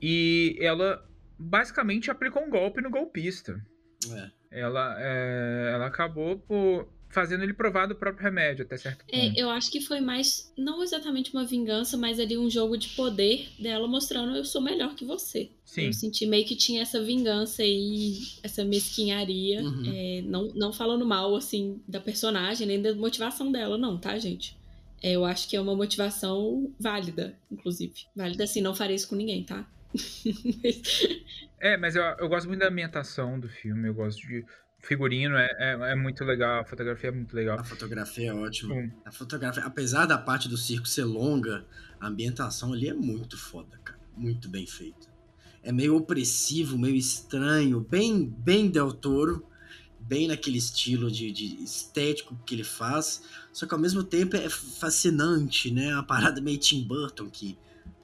e ela basicamente aplicou um golpe no golpista. É. Ela, é, ela acabou por fazendo ele provar do próprio remédio até certo ponto. É, eu acho que foi mais, não exatamente uma vingança, mas ali um jogo de poder dela mostrando eu sou melhor que você. Sim. Eu senti meio que tinha essa vingança aí, essa mesquinharia. Uhum. É, não, não falando mal, assim, da personagem, nem da motivação dela, não, tá, gente? É, eu acho que é uma motivação válida, inclusive. Válida assim, não farei isso com ninguém, tá? É, mas eu, eu gosto muito da ambientação do filme, eu gosto de. Figurino é, é, é muito legal, a fotografia é muito legal. A fotografia é ótima. Hum. A fotografia, apesar da parte do circo ser longa, a ambientação ali é muito foda, cara. Muito bem feita. É meio opressivo, meio estranho, bem, bem Del Toro, bem naquele estilo de, de estético que ele faz. Só que ao mesmo tempo é fascinante, né? Uma parada meio Tim Burton que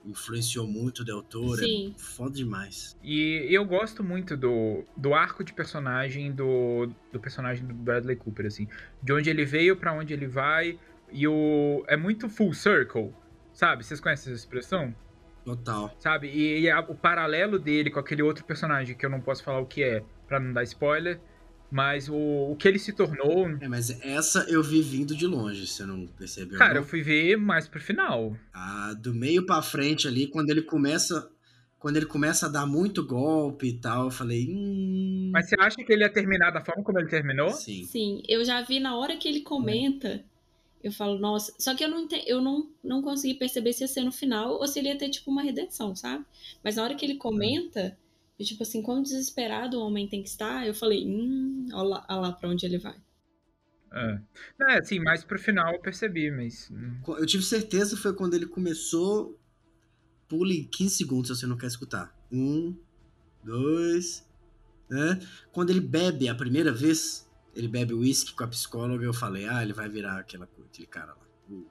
influenciou muito o Del Toro. Sim. É foda demais. E eu gosto muito do, do arco de personagem do, do personagem do Bradley Cooper, assim. De onde ele veio pra onde ele vai. E o. É muito full circle, sabe? Vocês conhecem essa expressão? Total. Sabe? E, e a- o paralelo dele com aquele outro personagem, que eu não posso falar o que é, pra não dar spoiler, Mas o, o que ele se tornou. É, mas essa eu vi vindo de longe, você não percebeu? Cara, não? eu fui ver mais pro final. Ah, do meio pra frente ali, quando ele começa. Quando ele começa a dar muito golpe e tal, eu falei. Hum... Mas você acha que ele ia terminar da forma como ele terminou? Sim. Sim, eu já vi na hora que ele comenta, eu falo, nossa, só que eu não eu não, não consegui perceber se ia ser no final ou se ele ia ter tipo uma redenção, sabe? Mas na hora que ele comenta, eu, tipo assim, quão desesperado o homem tem que estar, eu falei, hum, olha lá, olha lá pra onde ele vai. É. Não, é, assim, mais pro final eu percebi, mas. hum, Eu tive certeza foi quando ele começou. Pule 15 segundos se você não quer escutar. Um, dois. Né? Quando ele bebe a primeira vez, ele bebe uísque com a psicóloga, eu falei, ah, ele vai virar aquela, aquele cara lá. O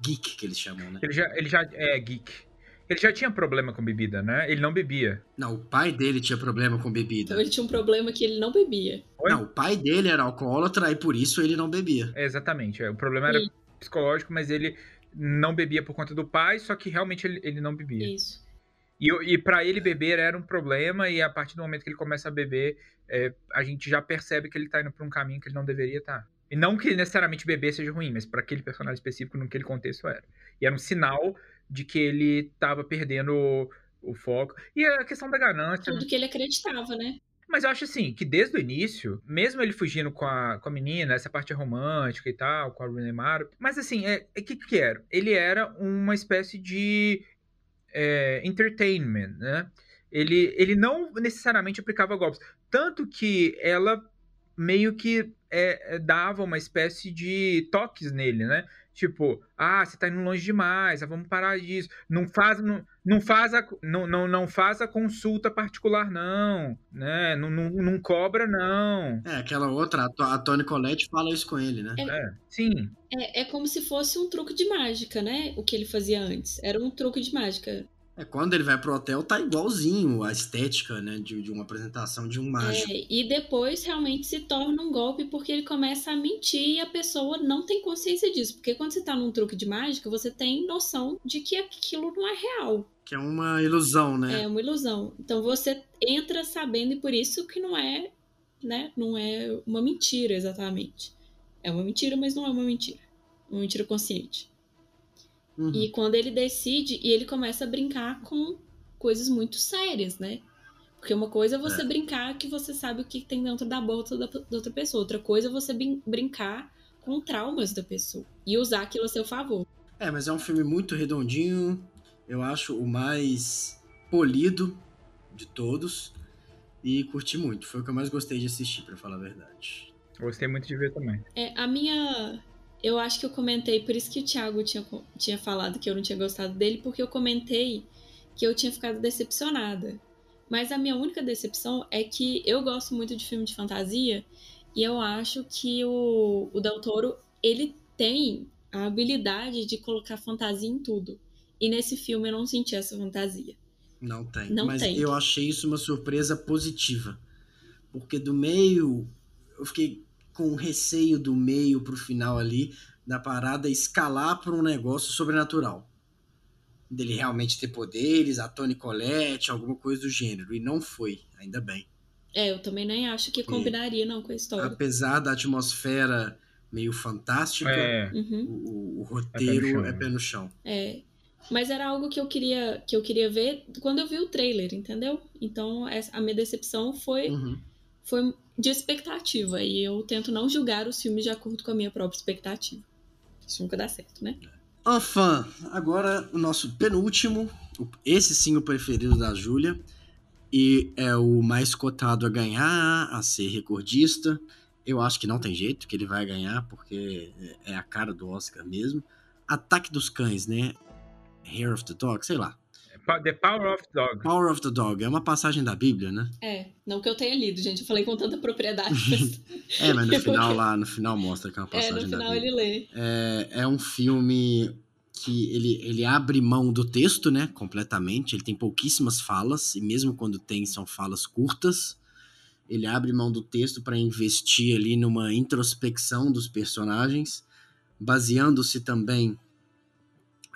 geek que eles chamam, né? Ele já, ele já é geek. Ele já tinha problema com bebida, né? Ele não bebia. Não, o pai dele tinha problema com bebida. Então ele tinha um problema que ele não bebia. Oi? Não, o pai dele era alcoólatra e por isso ele não bebia. É, exatamente. é, O problema era psicológico, mas ele não bebia por conta do pai, só que realmente ele, ele não bebia. Isso. E, e para ele beber era um problema, e a partir do momento que ele começa a beber, é, a gente já percebe que ele tá indo pra um caminho que ele não deveria estar. E não que necessariamente beber seja ruim, mas para aquele personagem específico, naquele contexto era. E era um sinal de que ele tava perdendo o, o foco. E a questão da ganância. né? Tudo que ele acreditava, né? Mas eu acho assim, que desde o início, mesmo ele fugindo com a, com a menina, essa parte romântica e tal, com a Rooney Mara, mas assim, é, é que que era? Ele era uma espécie de é, entertainment, né? Ele, ele não necessariamente aplicava golpes. Tanto que ela meio que é, dava uma espécie de toques nele, né? Tipo, ah, você tá indo longe demais, ah, vamos parar disso. Não faz, não, não faz, a, não, não, não faz a consulta particular, não, né? Não, não, não cobra, não. É, aquela outra, a, To- a Toni Collette fala isso com ele, né? É, sim, É, é como se fosse um truque de mágica, né? O que ele fazia antes. Era um truque de mágica. É, quando ele vai pro hotel, tá igualzinho a estética, né? De, de uma apresentação de um mágico. É, e depois realmente se torna um golpe porque ele começa a mentir e a pessoa não tem consciência disso. Porque quando você tá num truque de mágica, você tem noção de que aquilo não é real. Que é uma ilusão, né? É uma ilusão. Então você entra sabendo e por isso que não é, né? Não é uma mentira exatamente. É uma mentira, mas não é uma mentira. Uma mentira consciente. Uhum. E quando ele decide, e ele começa a brincar com coisas muito sérias, né? Porque uma coisa é você É. brincar que você sabe o que tem dentro da bolsa da, da outra pessoa. Outra coisa é você brin- brincar com traumas da pessoa. E usar aquilo a seu favor. É, mas é um filme muito redondinho. Eu acho o mais polido de todos. E curti muito. Foi o que eu mais gostei de assistir, pra falar a verdade. gostei muito de ver também. É, a minha. Eu acho que eu comentei, por isso que o Thiago tinha, tinha falado que eu não tinha gostado dele, porque eu comentei que eu tinha ficado decepcionada. Mas a minha única decepção é que eu gosto muito de filme de fantasia e eu acho que o, o Del Toro, ele tem a habilidade de colocar fantasia em tudo. E nesse filme eu não senti essa fantasia. Não tem. Não mas tem. eu achei isso uma surpresa positiva. Porque do meio. Eu fiquei com receio do meio pro final ali, da parada escalar pra um negócio sobrenatural. Dele realmente ter poderes, a Toni Collette, alguma coisa do gênero. E não foi, ainda bem. É, eu também nem acho que combinaria não com a história. Apesar da atmosfera meio fantástica, É, Uhum. o, o- roteiro é né? pé no chão. É. Mas era algo que eu queria que eu queria ver quando eu vi o trailer, entendeu? Então essa- a minha decepção foi, Uhum. foi de expectativa. E eu tento não julgar os filmes de acordo com a minha própria expectativa. Isso nunca dá certo, né? Enfim, agora o nosso penúltimo, esse sim o preferido da Júlia, e é o mais cotado a ganhar, a ser recordista. Eu acho que não tem jeito que ele vai ganhar, porque é a cara do Oscar mesmo. Ataque dos Cães, né? Hair of the Dog, sei lá. The Power of Dog. Power of the Dog é uma passagem da Bíblia, né? É, não que eu tenha lido, gente. Eu falei com tanta propriedade. Mas... É, mas no final lá, no final mostra que é uma é, passagem no da final Bíblia. ele lê. É, é um filme que ele, ele abre mão do texto, né? Completamente. Ele tem pouquíssimas falas, e mesmo quando tem, são falas curtas. Ele abre mão do texto para investir ali numa introspecção dos personagens, baseando-se também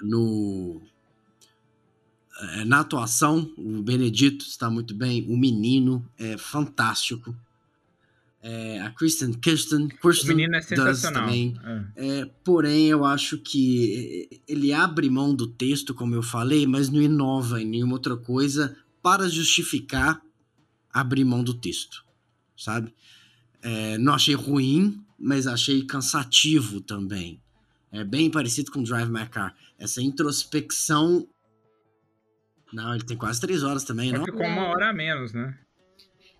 no é, na atuação. O Benedito está muito bem, o menino é fantástico. É, a Kristen, Kirsten, O Kirsten menino é sensacional. também. É. É, porém, eu acho que ele abre mão do texto, como eu falei, mas não inova em nenhuma outra coisa para justificar abrir mão do texto, sabe? É, não achei ruim, mas achei cansativo também. É bem parecido com Drive My Car. Essa introspecção. Não, ele tem quase três horas também, Só não? ficou uma hora a menos, né?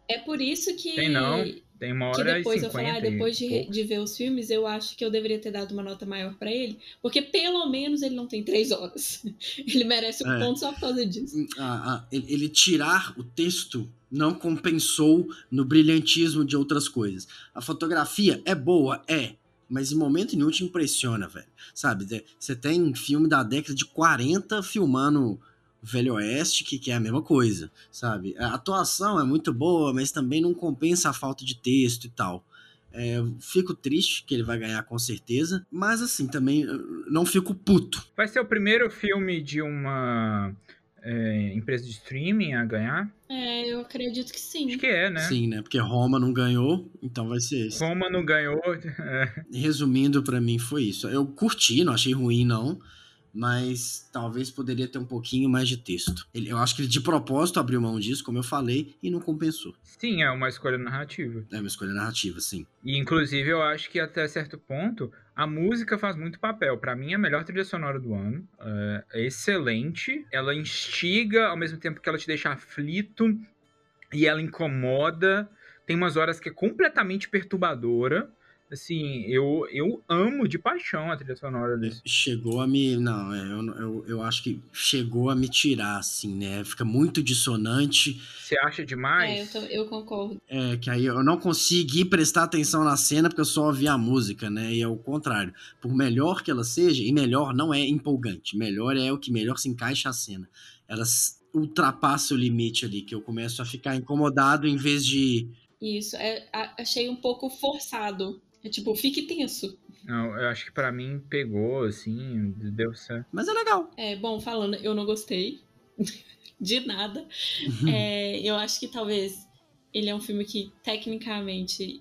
É por isso que. Tem não. Tem uma Que hora depois e eu falei, cinquenta. ah, depois de, de ver os filmes, eu acho que eu deveria ter dado uma nota maior pra ele, porque pelo menos ele não tem três horas. Ele merece um É. ponto só por causa disso. Ah, ah, ele, ele tirar o texto não compensou no brilhantismo de outras coisas. A fotografia é boa, é, mas em momento nenhum te impressiona, velho. Sabe, você tem filme da década de 40 filmando Velho Oeste, que, que é a mesma coisa, sabe? A atuação é muito boa, mas também não compensa a falta de texto e tal. É, fico triste que ele vai ganhar com certeza, mas assim, também não fico puto. Vai ser o primeiro filme de uma é, empresa de streaming a ganhar? É, eu acredito que sim. Acho que é, né? Sim, né? Porque Roma não ganhou, então vai ser esse. Roma não ganhou. é. Resumindo, pra mim foi isso. Eu curti, não achei ruim, não. Mas talvez poderia ter um pouquinho mais de texto. Ele- eu acho que ele de propósito abriu mão disso, como eu falei, e não compensou. Sim, é uma escolha narrativa. É uma escolha narrativa, sim. E inclusive eu acho que até certo ponto a música faz muito papel. Pra mim, é a melhor trilha sonora do ano. É, é excelente. Ela instiga ao mesmo tempo que ela te deixa aflito e ela incomoda. Tem umas horas que é completamente perturbadora. Assim, eu, eu amo de paixão a trilha sonora desse. Chegou a me. Não, é, eu, eu, eu acho que chegou a me tirar, assim, né? Fica muito dissonante. Você acha É, eu, demais? tô- eu concordo. É, que aí eu não consegui prestar atenção na cena porque eu só ouvi a música, né? E é o contrário. Por melhor que ela seja, e melhor não é empolgante, melhor é o que melhor se encaixa a cena. Ela s- ultrapassa o limite ali, que eu começo a ficar incomodado em vez de. Isso, é, achei um pouco forçado. É tipo, fique tenso. Não, eu acho que pra mim pegou, assim, deu certo. Mas é legal. É, bom, falando, eu não gostei de nada. É, eu acho que talvez ele é um filme que, tecnicamente,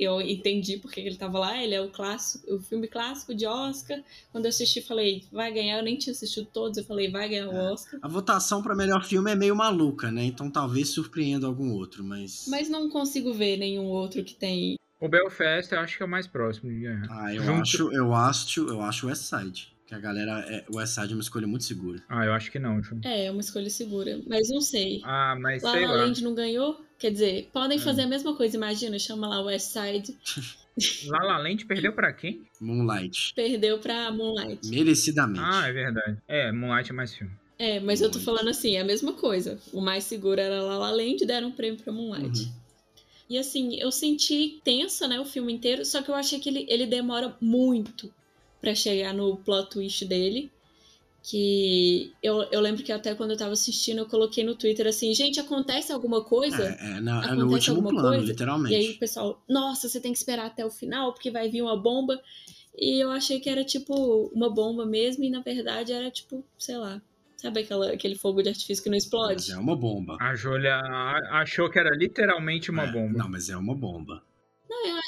eu entendi porque ele tava lá. Ele é o clássico, o filme clássico de Oscar. Quando eu assisti, falei, vai ganhar. Eu nem tinha assistido todos, eu falei, vai ganhar o Oscar. A votação pra melhor filme é meio maluca, né? Então talvez surpreenda algum outro, mas. Mas não consigo ver nenhum outro que tem. O Belfast eu acho que é o mais próximo de ganhar. Ah, eu Junto- acho, eu acho, eu acho West Side. Que a galera. É, West Side é uma escolha muito segura. Ah, eu acho que não, Ju. É, é uma escolha segura. Mas não sei. Ah, mas La sei lá. Land não ganhou? Quer dizer, podem É. fazer a mesma coisa, imagina, chama lá West Side, La La Land perdeu pra quem? Moonlight. perdeu pra Moonlight. Merecidamente. Ah, é verdade. É, Moonlight é mais filme. É, mas eu tô falando assim, é a mesma coisa. O mais seguro era La La Land, deram um prêmio pra Moonlight. Uhum. E assim, eu senti tensa, né, o filme inteiro, só que eu achei que ele, ele demora muito pra chegar no plot twist dele. Que eu, eu lembro que até quando eu tava assistindo, eu coloquei no Twitter assim, gente, acontece alguma coisa? É, é, na- é no último alguma plano, coisa? literalmente. E aí o pessoal, nossa, você tem que esperar até o final, porque vai vir uma bomba. E eu achei que era tipo uma bomba mesmo, e na verdade era tipo, sei lá. Sabe aquela, aquele fogo de artifício que não Mas explode? é uma bomba. A Júlia achou que era literalmente uma É, bomba. Não, mas é uma bomba.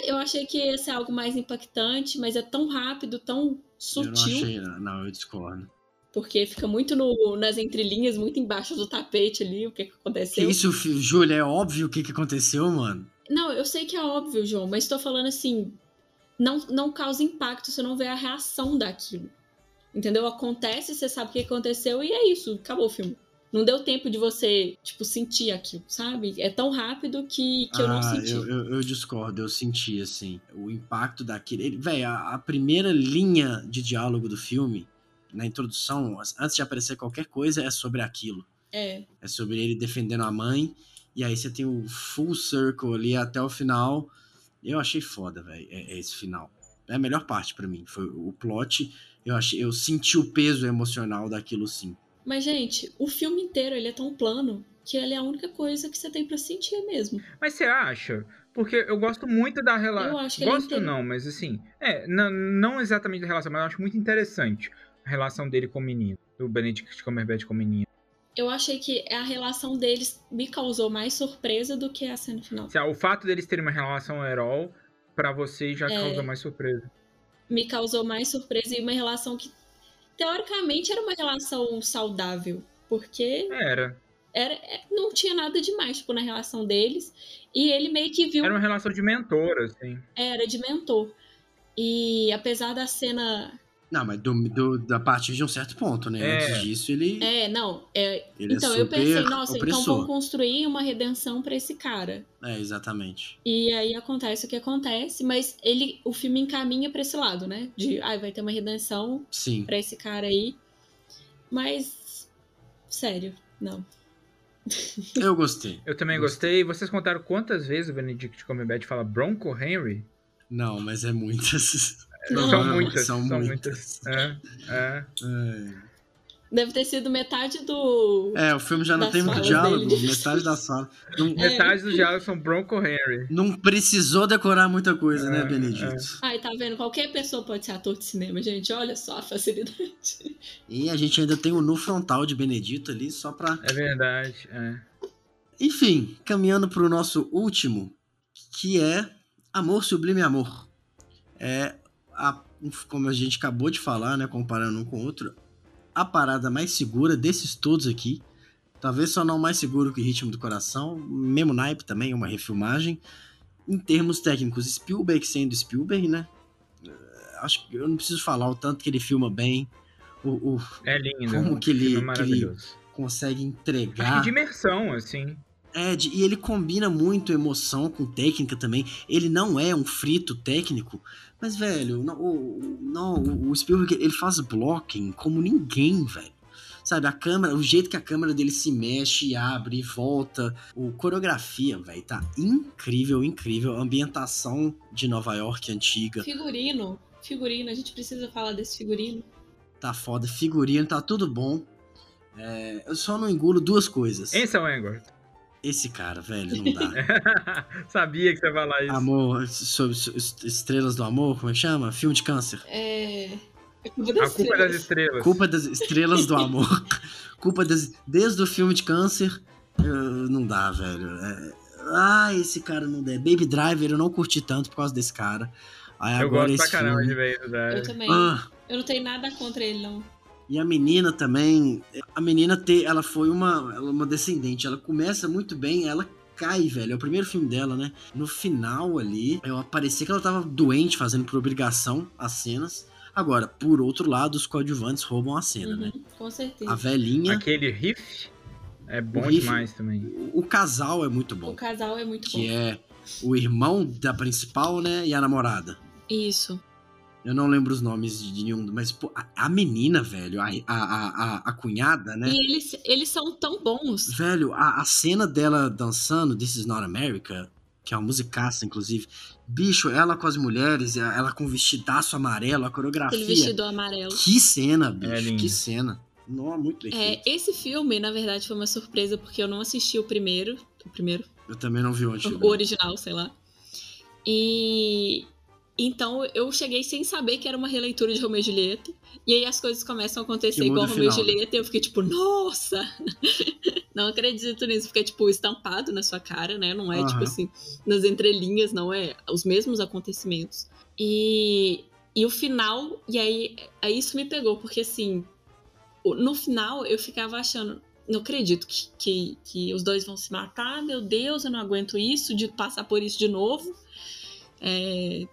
Eu achei que ia ser algo mais impactante, mas é tão rápido, tão Eu não sutil, achei. Não, eu discordo. porque fica muito no, nas entrelinhas, muito embaixo do tapete ali, o que, que Que aconteceu. isso, fi- Júlia? É óbvio o que, que aconteceu, mano. Não, eu sei que é óbvio, João, mas tô falando assim, não, não causa impacto se não vê a reação daquilo. Entendeu? Acontece, você sabe o que aconteceu e é isso, acabou o filme. Não deu tempo de você, tipo, sentir aquilo, sabe? É tão rápido que, que eu não ah, senti. eu, eu, eu discordo, eu senti, assim, o impacto daquele. ele- Véi, a, a primeira linha de diálogo do filme, na introdução, antes de aparecer qualquer coisa, é sobre aquilo. É, É sobre ele defendendo a mãe. E aí você tem o full circle ali até o final. Eu achei foda, velho, é, é esse final. É a melhor parte pra mim. Foi o plot. Eu achei, eu senti o peso emocional daquilo sim. Mas, gente, o filme inteiro ele é tão plano que ele é a única coisa que você tem pra sentir mesmo. Mas você acha? Porque eu gosto muito da Eu relação. acho que ele é Gosto inteiro. não, mas assim. É, não, não exatamente da relação, mas eu acho muito interessante a relação dele com o menino. Do Benedict Cumberbatch com o menino. Eu achei que a relação deles me causou mais surpresa do que a cena final. O fato deles terem uma relação herói, pra você já É. causa mais surpresa. Me causou mais surpresa e uma relação que, teoricamente, era uma relação saudável. Porque Era. era, é, não tinha nada demais tipo, na relação deles. E ele meio que viu. Era uma relação de mentor, assim. Era de mentor. E apesar da cena. Não, mas do, do- a partir de um certo ponto, né? É. Antes disso, ele, É, não. É, ele então é eu pensei, nossa, então opressor. vão construir uma redenção pra esse cara. É, exatamente. E aí acontece o que acontece, mas ele, o filme encaminha pra esse lado, né? De, ai, vai ter uma redenção Sim. pra esse cara aí. Mas, sério, não. Eu gostei. Eu também Gostei. gostei. Vocês contaram quantas vezes o Benedict Cumberbatch fala Bronco Henry? Não, mas é muitas. Não. São muitas. São São, muitas. muitas. É, é. É. Deve ter sido metade do. É, o filme já não tem muito diálogo, dele. metade da sala. Não, É. Metade dos diálogos são Bronco Henry. não precisou decorar muita coisa, né, É, Benedito? Ai, tá vendo? Qualquer pessoa pode ser ator de cinema, gente. Olha só a facilidade. E a gente ainda tem o nu frontal de Benedito ali, só pra. É verdade. É. Enfim, caminhando pro nosso último, que é Amor Sublime Amor. É, a, como a gente acabou de falar, né, comparando um com o outro, a parada mais segura desses todos aqui. Talvez só não mais seguro que Ritmo do Coração, mesmo naipe também, uma refilmagem. Em termos técnicos, Spielberg sendo Spielberg, né? Eh, Acho que eu não preciso falar o tanto que ele filma bem, o, o- É lindo. Como que ele- que ele- consegue Acho entregar. que de imersão, assim. É, de- e ele combina muito emoção com técnica também. Ele não é um frito técnico, mas, velho, não, não, o Spielberg, ele faz blocking como ninguém, velho. Sabe, a câmera, o jeito que a câmera dele se mexe, abre e volta. O coreografia, velho, tá incrível, incrível. A ambientação de Nova York antiga Figurino. Figurino, a gente precisa falar desse figurino. tá foda. Figurino, tá tudo bom. É, eu só não engulo duas coisas. Esse é o Engord. Esse cara, velho, não dá. Sabia que você ia falar isso. Amor, sobre so- Estrelas do Amor, como é que chama? Filme de câncer. É. A culpa A das culpa é das estrelas. estrelas. Culpa das Estrelas do Amor. Culpa das. Desde o filme de câncer. eu- não dá, velho. É, Ah, esse cara não dá. Baby Driver eu não curti tanto por causa desse cara. Aí Eu agora gosto pra esse caramba filme. de ver isso, Eu também. Ah, Eu não tenho nada contra ele, não. E a menina também. A menina ter, ela foi uma, ela é uma descendente. Ela começa muito bem, ela cai, velho. É o primeiro filme dela, né? No final ali, eu parecia que ela tava doente, fazendo por obrigação as cenas. Agora, por outro lado, os coadjuvantes roubam a cena, né? Uhum, com certeza. A velhinha, Aquele riff é bom O riff- demais também. o, o casal é muito O bom. casal é muito Que bom. é o irmão da principal, né? E a namorada. Isso. Eu não lembro os nomes de de nenhum, mas pô, a, a menina, velho, a, a, a, a, cunhada, né? E eles, eles são tão bons. Velho, a, a cena dela dançando This Is Not America, que é uma musicaça, inclusive. Bicho, ela com as mulheres, ela com o vestidaço amarelo, a coreografia. Aquele vestido amarelo. Que cena, bicho, É que cena. Não, muito bem É, esse filme, na verdade, foi uma surpresa porque eu não assisti o primeiro. O primeiro? Eu também não vi o antigo. O original, sei lá. E. Então eu cheguei sem saber que era uma releitura de Romeu e Julieta. E aí as coisas começam a acontecer igual Romeu e né? Julieta. E eu fiquei tipo, nossa! não acredito nisso. Fica, tipo, estampado na sua cara, né? Não é, Aham. tipo assim, nas entrelinhas, não é os mesmos acontecimentos. E, e o final, e aí, aí isso me pegou, porque assim, no final eu ficava achando, não acredito que, que, que os dois vão se matar, meu Deus, eu não aguento isso, de passar por isso de novo. É,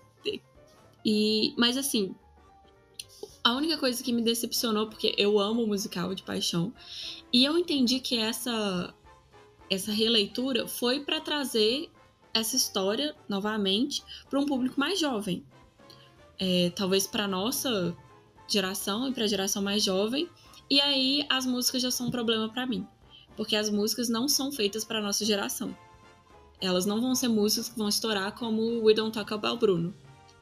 e, mas assim, a única coisa que me decepcionou, porque eu amo musical de paixão, e eu entendi que essa, essa releitura foi para trazer essa história novamente para um público mais jovem. É, talvez para nossa geração e para a geração mais jovem. E aí as músicas já são um problema para mim, porque as músicas não são feitas para nossa geração. Elas não vão ser músicas que vão estourar como We Don't Talk About Bruno.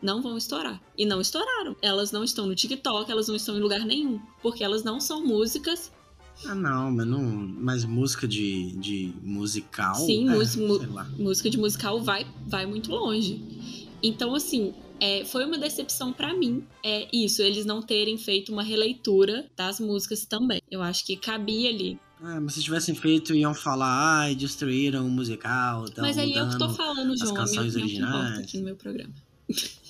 Não vão estourar. E não estouraram. Elas não estão no TikTok, elas não estão em lugar nenhum. Porque elas não são músicas. Ah, não, mas não. Mas música de, de musical. Sim, é, música- mu-. Música de musical vai, vai muito longe. Então, assim, é, foi uma decepção pra mim. É isso, eles não terem feito uma releitura das músicas também. Eu acho que cabia ali. Ah, mas se tivessem feito, iam falar, ai, destruíram o musical. Mas aí eu que tô falando, as João, a minha canções importa originais. aqui no meu programa.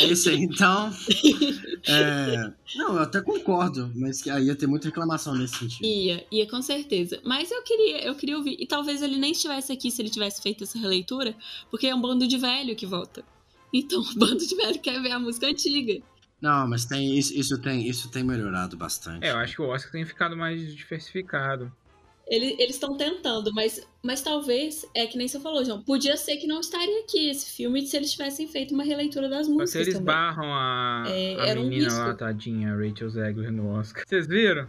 É isso aí, então. é, Não, eu até concordo, mas que aí ia ter muita reclamação nesse sentido. Ia, ia com certeza. Mas eu queria, eu queria ouvir. E talvez ele nem estivesse aqui se ele tivesse feito essa releitura, porque é um bando de velho que volta. Então, o bando de velho quer ver a música antiga. Não, mas tem isso, isso tem isso tem melhorado bastante. É, eu acho que o Oscar tem ficado mais diversificado. Ele- eles estão tentando, mas, mas talvez, é que nem você falou, João, podia ser que não estaria aqui esse filme se eles tivessem feito uma releitura das músicas que eles também. barram a, É, a era um menina risco. lá, tadinha, a Rachel Zegler no Oscar. Vocês viram?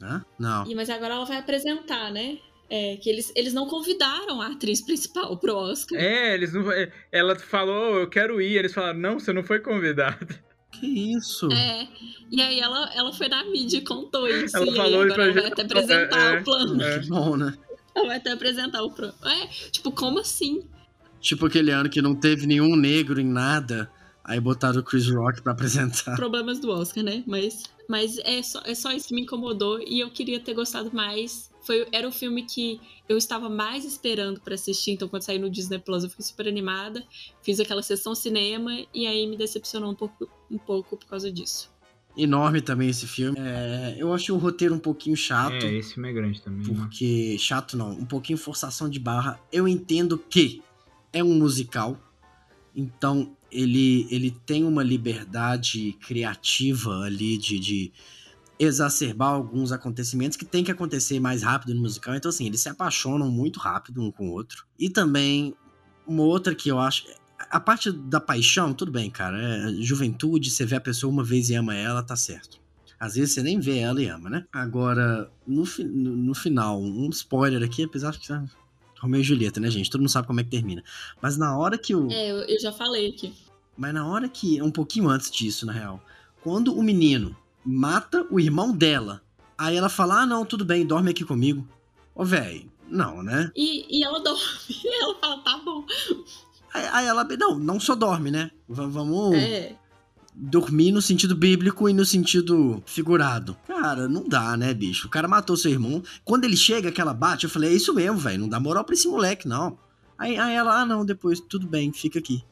Hã? Não. E, mas agora ela vai apresentar, né? É, que eles, eles não convidaram a atriz principal pro Oscar. É, eles não. é, Ela falou, eu quero ir. Eles falaram, não, você não foi convidada. Que isso? É, e aí ela, ela foi na mídia e contou isso. Ela e aí falou agora ela vai até apresentar é, o plano. é. Que bom, né? Ela vai até apresentar o plano. É, tipo, como assim? Tipo aquele ano que não teve nenhum negro em nada, aí botaram o Chris Rock pra apresentar. Problemas do Oscar, né? Mas, mas é, só, é só isso que me incomodou e eu queria ter gostado mais. Foi, era o filme que eu estava mais esperando pra assistir, então quando saiu no Disney Plus eu fiquei super animada. Fiz aquela sessão cinema e aí me decepcionou um pouco, um pouco por causa disso. Enorme também esse filme. É, eu achei o roteiro um pouquinho chato. É, esse filme é grande também. né? Porque, chato não, um pouquinho forçação de barra. Eu entendo que é um musical, então ele, ele tem uma liberdade criativa ali de, de exacerbar alguns acontecimentos que tem que acontecer mais rápido no musical. Então, assim, eles se apaixonam muito rápido um com o outro. E também, uma outra que eu acho. A parte da paixão, tudo bem, cara. É juventude, você vê a pessoa uma vez e ama ela, tá certo. Às vezes você nem vê ela e ama, né? Agora, no, no, no final, um spoiler aqui, apesar de que. Romeu e Julieta, né, gente? Todo mundo sabe como é que termina. Mas na hora que o. É, eu, eu já falei aqui. Mas na hora que. Um pouquinho antes disso, na real. Quando o menino mata o irmão dela, aí ela fala: Ah, não, tudo bem, dorme aqui comigo. Ô, velho, não, né? E, e ela dorme. Ela fala, tá bom. Aí, aí ela. Não, não só dorme, né? V- vamos É. dormir no sentido bíblico e no sentido figurado. Cara, não dá, né, bicho? O cara matou seu irmão. Quando ele chega, que ela bate, eu falei: É isso mesmo, velho. Não dá moral pra esse moleque, não. Aí, aí ela, ah, não, depois, tudo bem, fica aqui.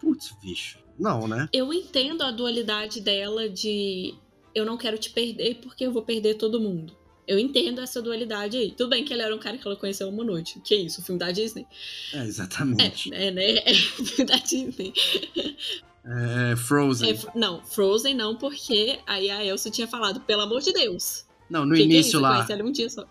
Putz, bicho. Não, né? Eu entendo a dualidade dela de eu não quero te perder porque eu vou perder todo mundo. Eu entendo essa dualidade aí. Tudo bem que ele era um cara que ela conheceu uma noite. Que isso, o filme da Disney? É, exatamente. É, é né? É o filme da Disney. É, Frozen. É, não, Frozen não, porque aí a Elsa tinha falado, pelo amor de Deus. Não, no que que é início isso? Eu lá. ela um dia só.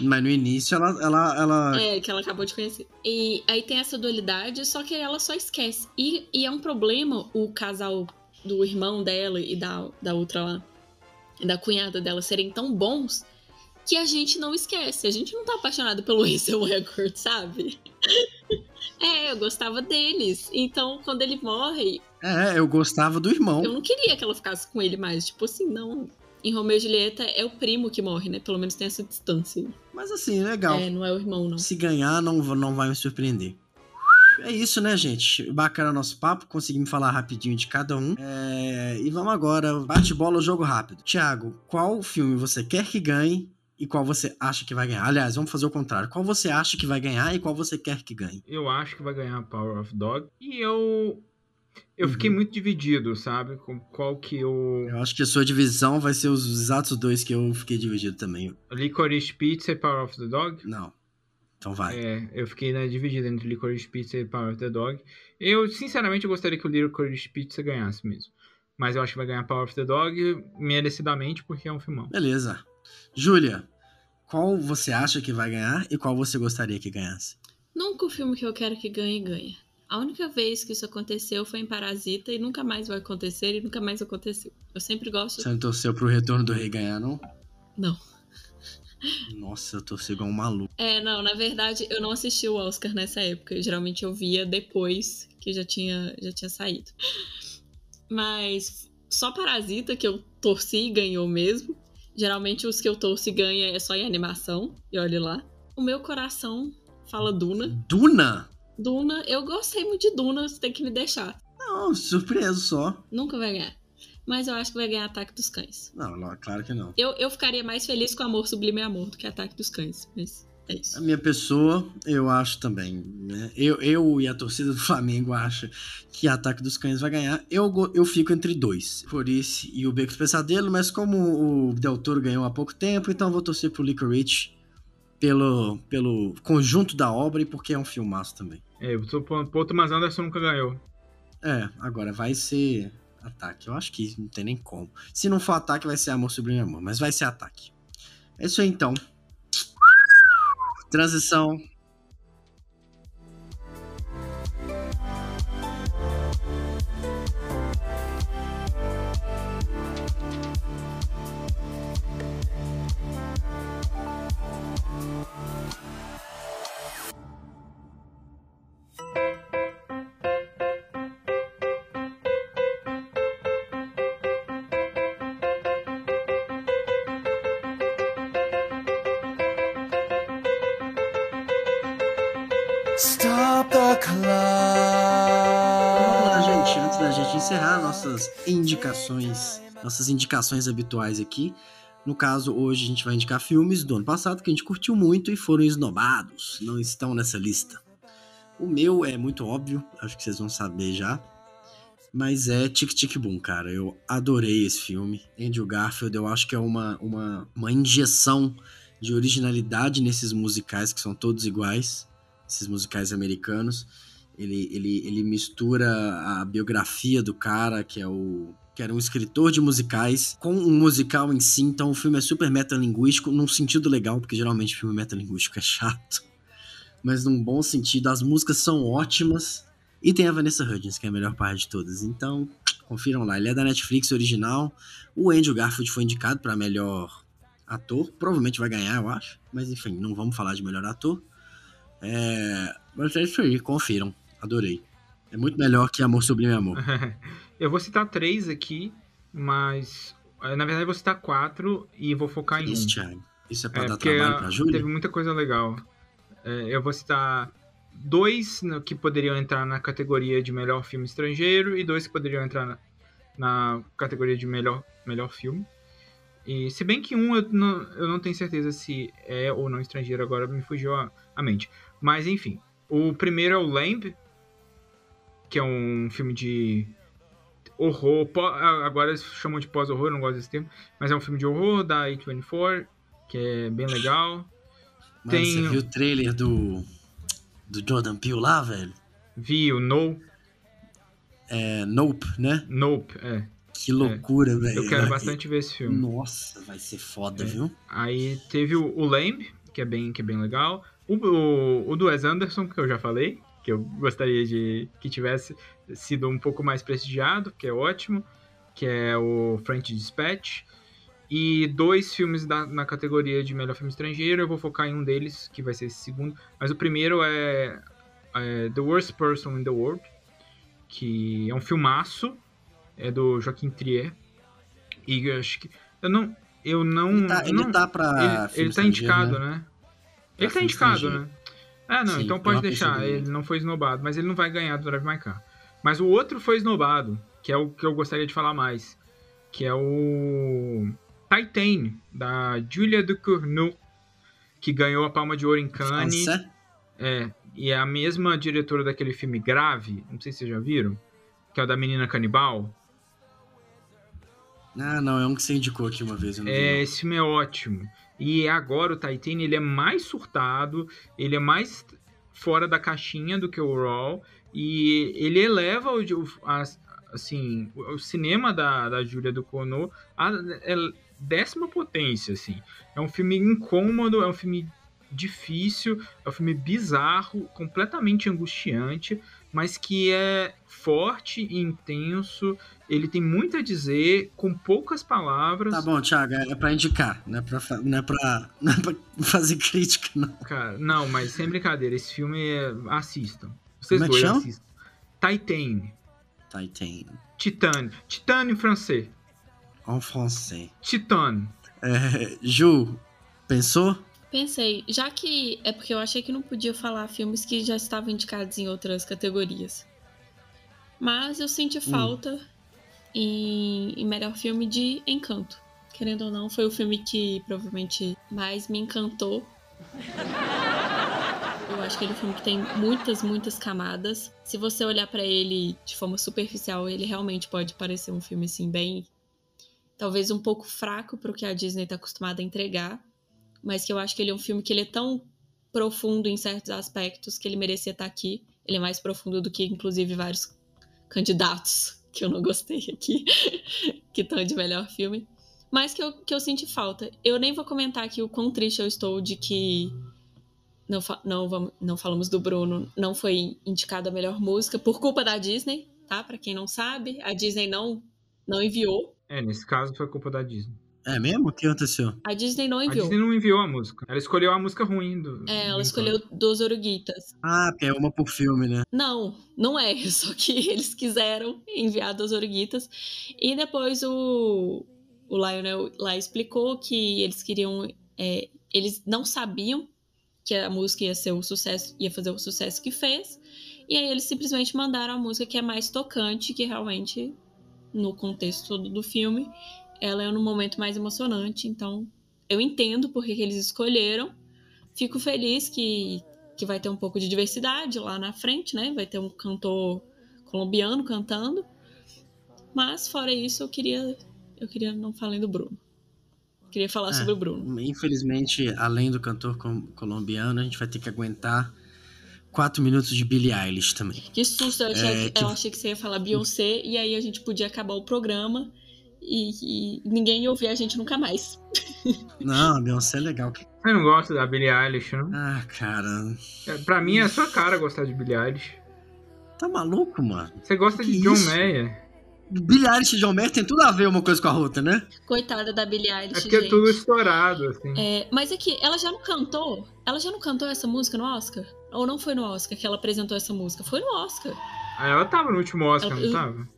Mas no início ela. ela, ela... É, que ela acabou de conhecer. E aí tem essa dualidade, só que ela só esquece. E, e é um problema o casal do irmão dela e da, da outra lá, da cunhada dela serem tão bons que a gente não esquece. A gente não tá apaixonado pelo Ansel Elgort, sabe? É, eu gostava deles. Então, quando ele morre, É, eu gostava do irmão. eu não queria que ela ficasse com ele mais. Tipo assim, não. Em Romeu e Julieta é o primo que morre, né? Pelo menos tem essa distância. Mas assim, legal. É, não é o irmão, não. Se ganhar, não, não vai me surpreender. É isso, né, gente? Bacana nosso papo, conseguimos falar rapidinho de cada um. É, E vamos agora, bate-bola, jogo rápido. Thiago, qual filme você quer que ganhe e qual você acha que vai ganhar? Aliás, vamos fazer o contrário. Qual você acha que vai ganhar e qual você quer que ganhe? Eu acho que vai ganhar Power of Dog. E eu. Eu fiquei Uhum. muito dividido, sabe? Com qual que eu. Eu acho que a sua divisão vai ser os exatos dois que eu fiquei dividido também. Licorice Pizza e Power of the Dog. Não. Então vai. É, eu fiquei né, dividido entre Licorice Pizza e Power of the Dog. Eu, sinceramente, eu gostaria que o Licorice Pizza ganhasse mesmo. Mas eu acho que vai ganhar Power of the Dog merecidamente porque é um filmão. Beleza. Júlia, qual você acha que vai ganhar e qual você gostaria que ganhasse? Nunca o filme que eu quero que ganhe, ganha. A única vez que isso aconteceu foi em Parasita e nunca mais vai acontecer e nunca mais aconteceu. Eu sempre gosto. Você não torceu pro Retorno do Rei ganhar, não? Não. Nossa, eu torci igual um maluco. É, não, na verdade, eu não assisti o Oscar nessa época. Geralmente eu via depois que já tinha, já tinha saído. Mas só Parasita que eu torci e ganhou mesmo. Geralmente os que eu torço e ganha é só em animação. E olhe lá. O meu coração fala Duna. Duna? Duna, eu gostei muito de Duna, você tem que me deixar. Não, surpreso só. Nunca vai ganhar. Mas eu acho que vai ganhar Ataque dos Cães. Não, não, claro que não. Eu, eu ficaria mais feliz com Amor Sublime Amor do que Ataque dos Cães. Mas é A isso. minha pessoa, eu acho também. Né? Eu, eu e a torcida do Flamengo acha que Ataque dos Cães vai ganhar. Eu, eu fico entre dois. Florice e o Beco do Pesadelo, mas como o Del Toro ganhou há pouco tempo, então eu vou torcer pro Licorice pelo, pelo conjunto da obra e porque é um filmaço também. É, eu tô outro, mas Anderson nunca ganhou. É, agora vai ser ataque. Eu acho que não tem nem como. Se não for ataque, vai ser amor sublime amor, mas vai ser ataque. É isso aí então. Transição. Indicações, nossas indicações habituais aqui. No caso, hoje a gente vai indicar filmes do ano passado que a gente curtiu muito e foram esnobados, não estão nessa lista. O meu é muito óbvio, acho que vocês vão saber já. Mas é Tic Tic Boom, cara. Eu adorei esse filme. Andrew Garfield, eu acho que é uma, uma, uma injeção de originalidade nesses musicais que são todos iguais, esses musicais americanos. Ele, ele, ele mistura a biografia do cara, que é o. que era um escritor de musicais, com um musical em si. Então o filme é super metalinguístico, num sentido legal, porque geralmente filme metalinguístico é chato. Mas num bom sentido, as músicas são ótimas. E tem a Vanessa Hudgens, que é a melhor parte de todas. Então, confiram lá. Ele é da Netflix original. O Andrew Garfield foi indicado para melhor ator. Provavelmente vai ganhar, eu acho. Mas enfim, não vamos falar de melhor ator. É... Mas é isso aí, confiram. Adorei. É muito melhor que Amor Sublime Amor. Eu vou citar três aqui, mas. eh, Na verdade, eu vou citar quatro e vou focar em um. Isso, Thiago. Isso é pra É, dar trabalho pra Júlia? teve muita coisa legal. É, eu vou citar dois que poderiam entrar na categoria de melhor filme estrangeiro e dois que poderiam entrar na, na categoria de melhor, melhor filme. E se bem que um eu não, eu não tenho certeza se é ou não estrangeiro, agora me fugiu a, a mente. Mas enfim, o primeiro é o Lamb, que é um filme de horror, agora eles chamam de pós-horror, eu não gosto desse termo, mas é um filme de horror da A24, que é bem legal. Mano, tem- você viu o trailer do, do Jordan Peele lá, velho? Vi o No, É Nope, né? Nope, é. Que loucura, velho. Eu quero bastante ver esse filme. Nossa, vai ser foda, É. viu? Aí teve o, o Lamb, que é bem, que é bem legal. O, o, o do Wes Anderson, que eu já falei, que eu gostaria de que tivesse sido um pouco mais prestigiado, que é ótimo, que é o French Dispatch. E dois filmes da- na categoria de melhor filme estrangeiro, eu vou focar em um deles, que vai ser esse segundo. Mas o primeiro é, é The Worst Person in the World, que é um filmaço, é do Joaquim Trier. E eu acho que. Eu não. Eu não. Ele tá, ele não- tá pra. ele, ele tá indicado, né? né? Ele tá indicado, né? É, não, Sim, então pode deixar. Ele não foi esnobado, mas ele não vai ganhar do Drive My Car. Mas o outro foi esnobado, que é o que eu gostaria de falar mais. Que é o Titan, da Julia Ducournau, que ganhou a Palma de Ouro em Cannes. Français? É, e é a mesma diretora daquele filme Grave, não sei se vocês já viram, que é o da menina canibal. Ah, não, é um que você indicou aqui uma vez. Vi, É, não. esse filme é ótimo. E agora o Titan, ele é mais surtado, ele é mais fora da caixinha do que o Raw, e ele eleva o, a- assim, o, cinema da, da Julia Ducournau a é décima potência, assim. É um filme incômodo, é um filme difícil, é um filme bizarro, completamente angustiante, mas que é forte e intenso, ele tem muito a dizer, com poucas palavras. Tá bom, Thiago, é pra indicar, não é pra, não é pra, não é pra fazer crítica, não. Cara, não, mas sem brincadeira, esse filme é... assistam. Vocês Como é dois chama? assistam. Titan. Titan. Titane. Titane em francês. En français. Titane. É, Ju, pensou? Pensei, já que é porque eu achei que não podia falar filmes que já estavam indicados em outras categorias. Mas eu senti falta em, em melhor filme de Encanto. Querendo ou não, foi o filme que provavelmente mais me encantou. Eu acho que ele é um filme que tem muitas, muitas camadas. Se você olhar pra ele de forma superficial, ele realmente pode parecer um filme assim bem talvez um pouco fraco pro que a Disney tá acostumada a entregar, mas que eu acho que ele é um filme que ele é tão profundo em certos aspectos que ele merecia estar aqui. Ele é mais profundo do que inclusive vários candidatos que eu não gostei aqui, que estão de melhor filme. Mas que eu, que eu senti falta. Eu nem vou comentar aqui o quão triste eu estou de que não, não, vamos, não falamos do Bruno, não foi indicado a melhor música por culpa da Disney, tá? Pra quem não sabe, a Disney não, não enviou. É, nesse caso foi culpa da Disney. É mesmo? O que aconteceu? A Disney não A enviou. Disney não enviou a música. Ela escolheu a música ruim do. É, ela do escolheu dos Oruguitas. Ah, é uma por filme, né? Não, não é. Só que eles quiseram enviar dos Oruguitas. E depois o, o Lionel lá explicou que eles queriam. é, eles não sabiam que a música ia ser o sucesso, ia fazer o sucesso que fez. E aí eles simplesmente mandaram a música que é mais tocante, que realmente, no contexto todo do filme, ela é no momento mais emocionante. Então, eu entendo porque que eles escolheram. Fico feliz que que vai ter um pouco de diversidade lá na frente, né? Vai ter um cantor colombiano cantando. Mas fora isso, eu queria eu queria não falar do Bruno. Queria falar É. sobre o Bruno. Infelizmente, além do cantor colombiano, a gente vai ter que aguentar quatro minutos de Billie Eilish também. Que susto, eu achei, É, que, eu achei que você ia falar Beyoncé e aí a gente podia acabar o programa e, e ninguém ia ouvir a gente nunca mais. Não, a Beyoncé é legal. Você não gosta da Billie Eilish, não? Ah, cara. É, Pra mim é a sua cara gostar de Billie Eilish. Tá maluco, mano? Você gosta Que de John isso? Mayer. Billie Eilish e John Mayer tem tudo a ver uma coisa com a outra, né? Coitada da Billie Eilish, É porque é gente. tudo estourado, assim. É, mas é que ela já não cantou? Ela já não cantou essa música no Oscar? Ou não foi no Oscar que ela apresentou essa música? Foi no Oscar. Ah, ela tava no último Oscar, Ela- não tava?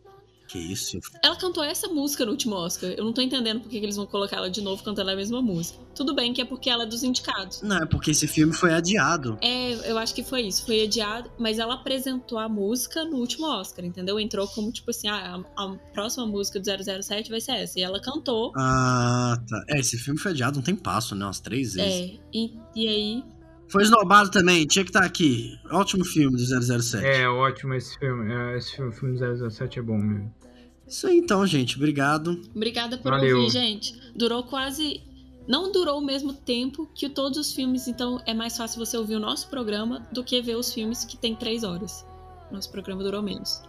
Que isso? Ela cantou essa música no último Oscar. Eu não tô entendendo por que eles vão colocar ela de novo cantando a mesma música. Tudo bem que é porque ela é dos indicados. Não, é porque esse filme foi adiado. É, eu acho que foi isso. Foi adiado, mas ela apresentou a música no último Oscar, entendeu? Entrou como tipo assim, ah, a, a próxima música do 007 vai ser essa. E ela cantou. Ah, tá. É, esse filme foi adiado um tem passo, né? Umas três vezes. É, e, e aí. Foi esnobado também, tinha que estar aqui. Ótimo filme do 007. É, ótimo esse filme. É, esse filme, filme do 007 é bom mesmo. Isso aí então, gente. Obrigado. Obrigada por Valeu. ouvir, gente. Durou quase. Não durou o mesmo tempo que todos os filmes, então é mais fácil você ouvir o nosso programa do que ver os filmes que tem três horas. Nosso programa durou menos.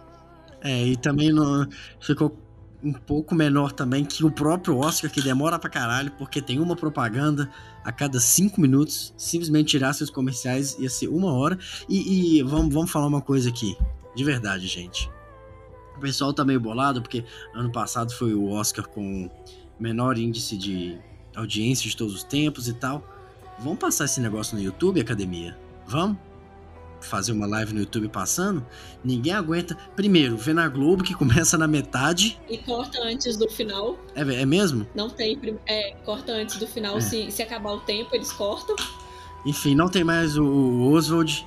É, e também no- ficou um pouco menor também que o próprio Oscar, que demora pra caralho, porque tem uma propaganda a cada cinco minutos. Simplesmente tirar seus comerciais ia ser uma hora. E, e vamos, vamos falar uma coisa aqui. De verdade, gente. O pessoal tá meio bolado, porque ano passado foi o Oscar com menor índice de audiência de todos os tempos e tal. Vamos passar esse negócio no YouTube, academia? Vamos? Fazer uma live no YouTube passando? Ninguém aguenta. Primeiro, vê na Globo que começa na metade. E corta antes do final. É, é mesmo? Não tem. É, corta antes do final. É. Se, se acabar o tempo, eles cortam. Enfim, não tem mais o, Oswald,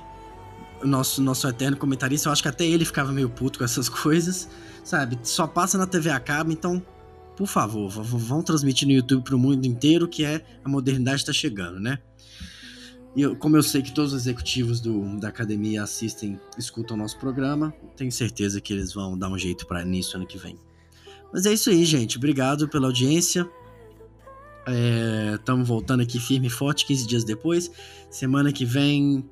nosso, nosso eterno comentarista. Eu acho que até ele ficava meio puto com essas coisas, sabe? Só passa na TV a cabo, então, por favor, vão transmitir no YouTube pro mundo inteiro que é a modernidade tá chegando, né? E eu- como eu sei que todos os executivos do, da academia assistem, escutam o nosso programa, tenho certeza que eles vão dar um jeito para nisso ano que vem. Mas é isso aí, gente. Obrigado pela audiência. Estamos voltando aqui firme e forte 15 dias depois. Semana que vem.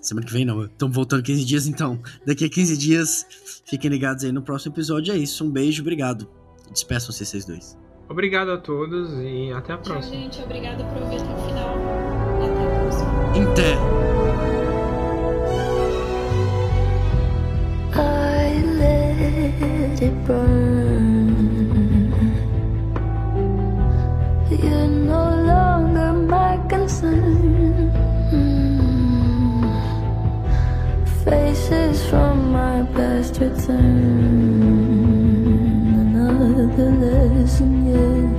Semana que vem não, estamos voltando 15 dias então. Daqui a 15 dias, fiquem ligados aí no próximo episódio. É isso, um beijo, obrigado. Despeçam-se vocês dois. Obrigado a todos e até a Tchau, próxima. gente. Obrigada por ouvir até o final. Até a próxima. Inter! It burn. You're no longer my concern. faces from my past return. Another lesson, yeah.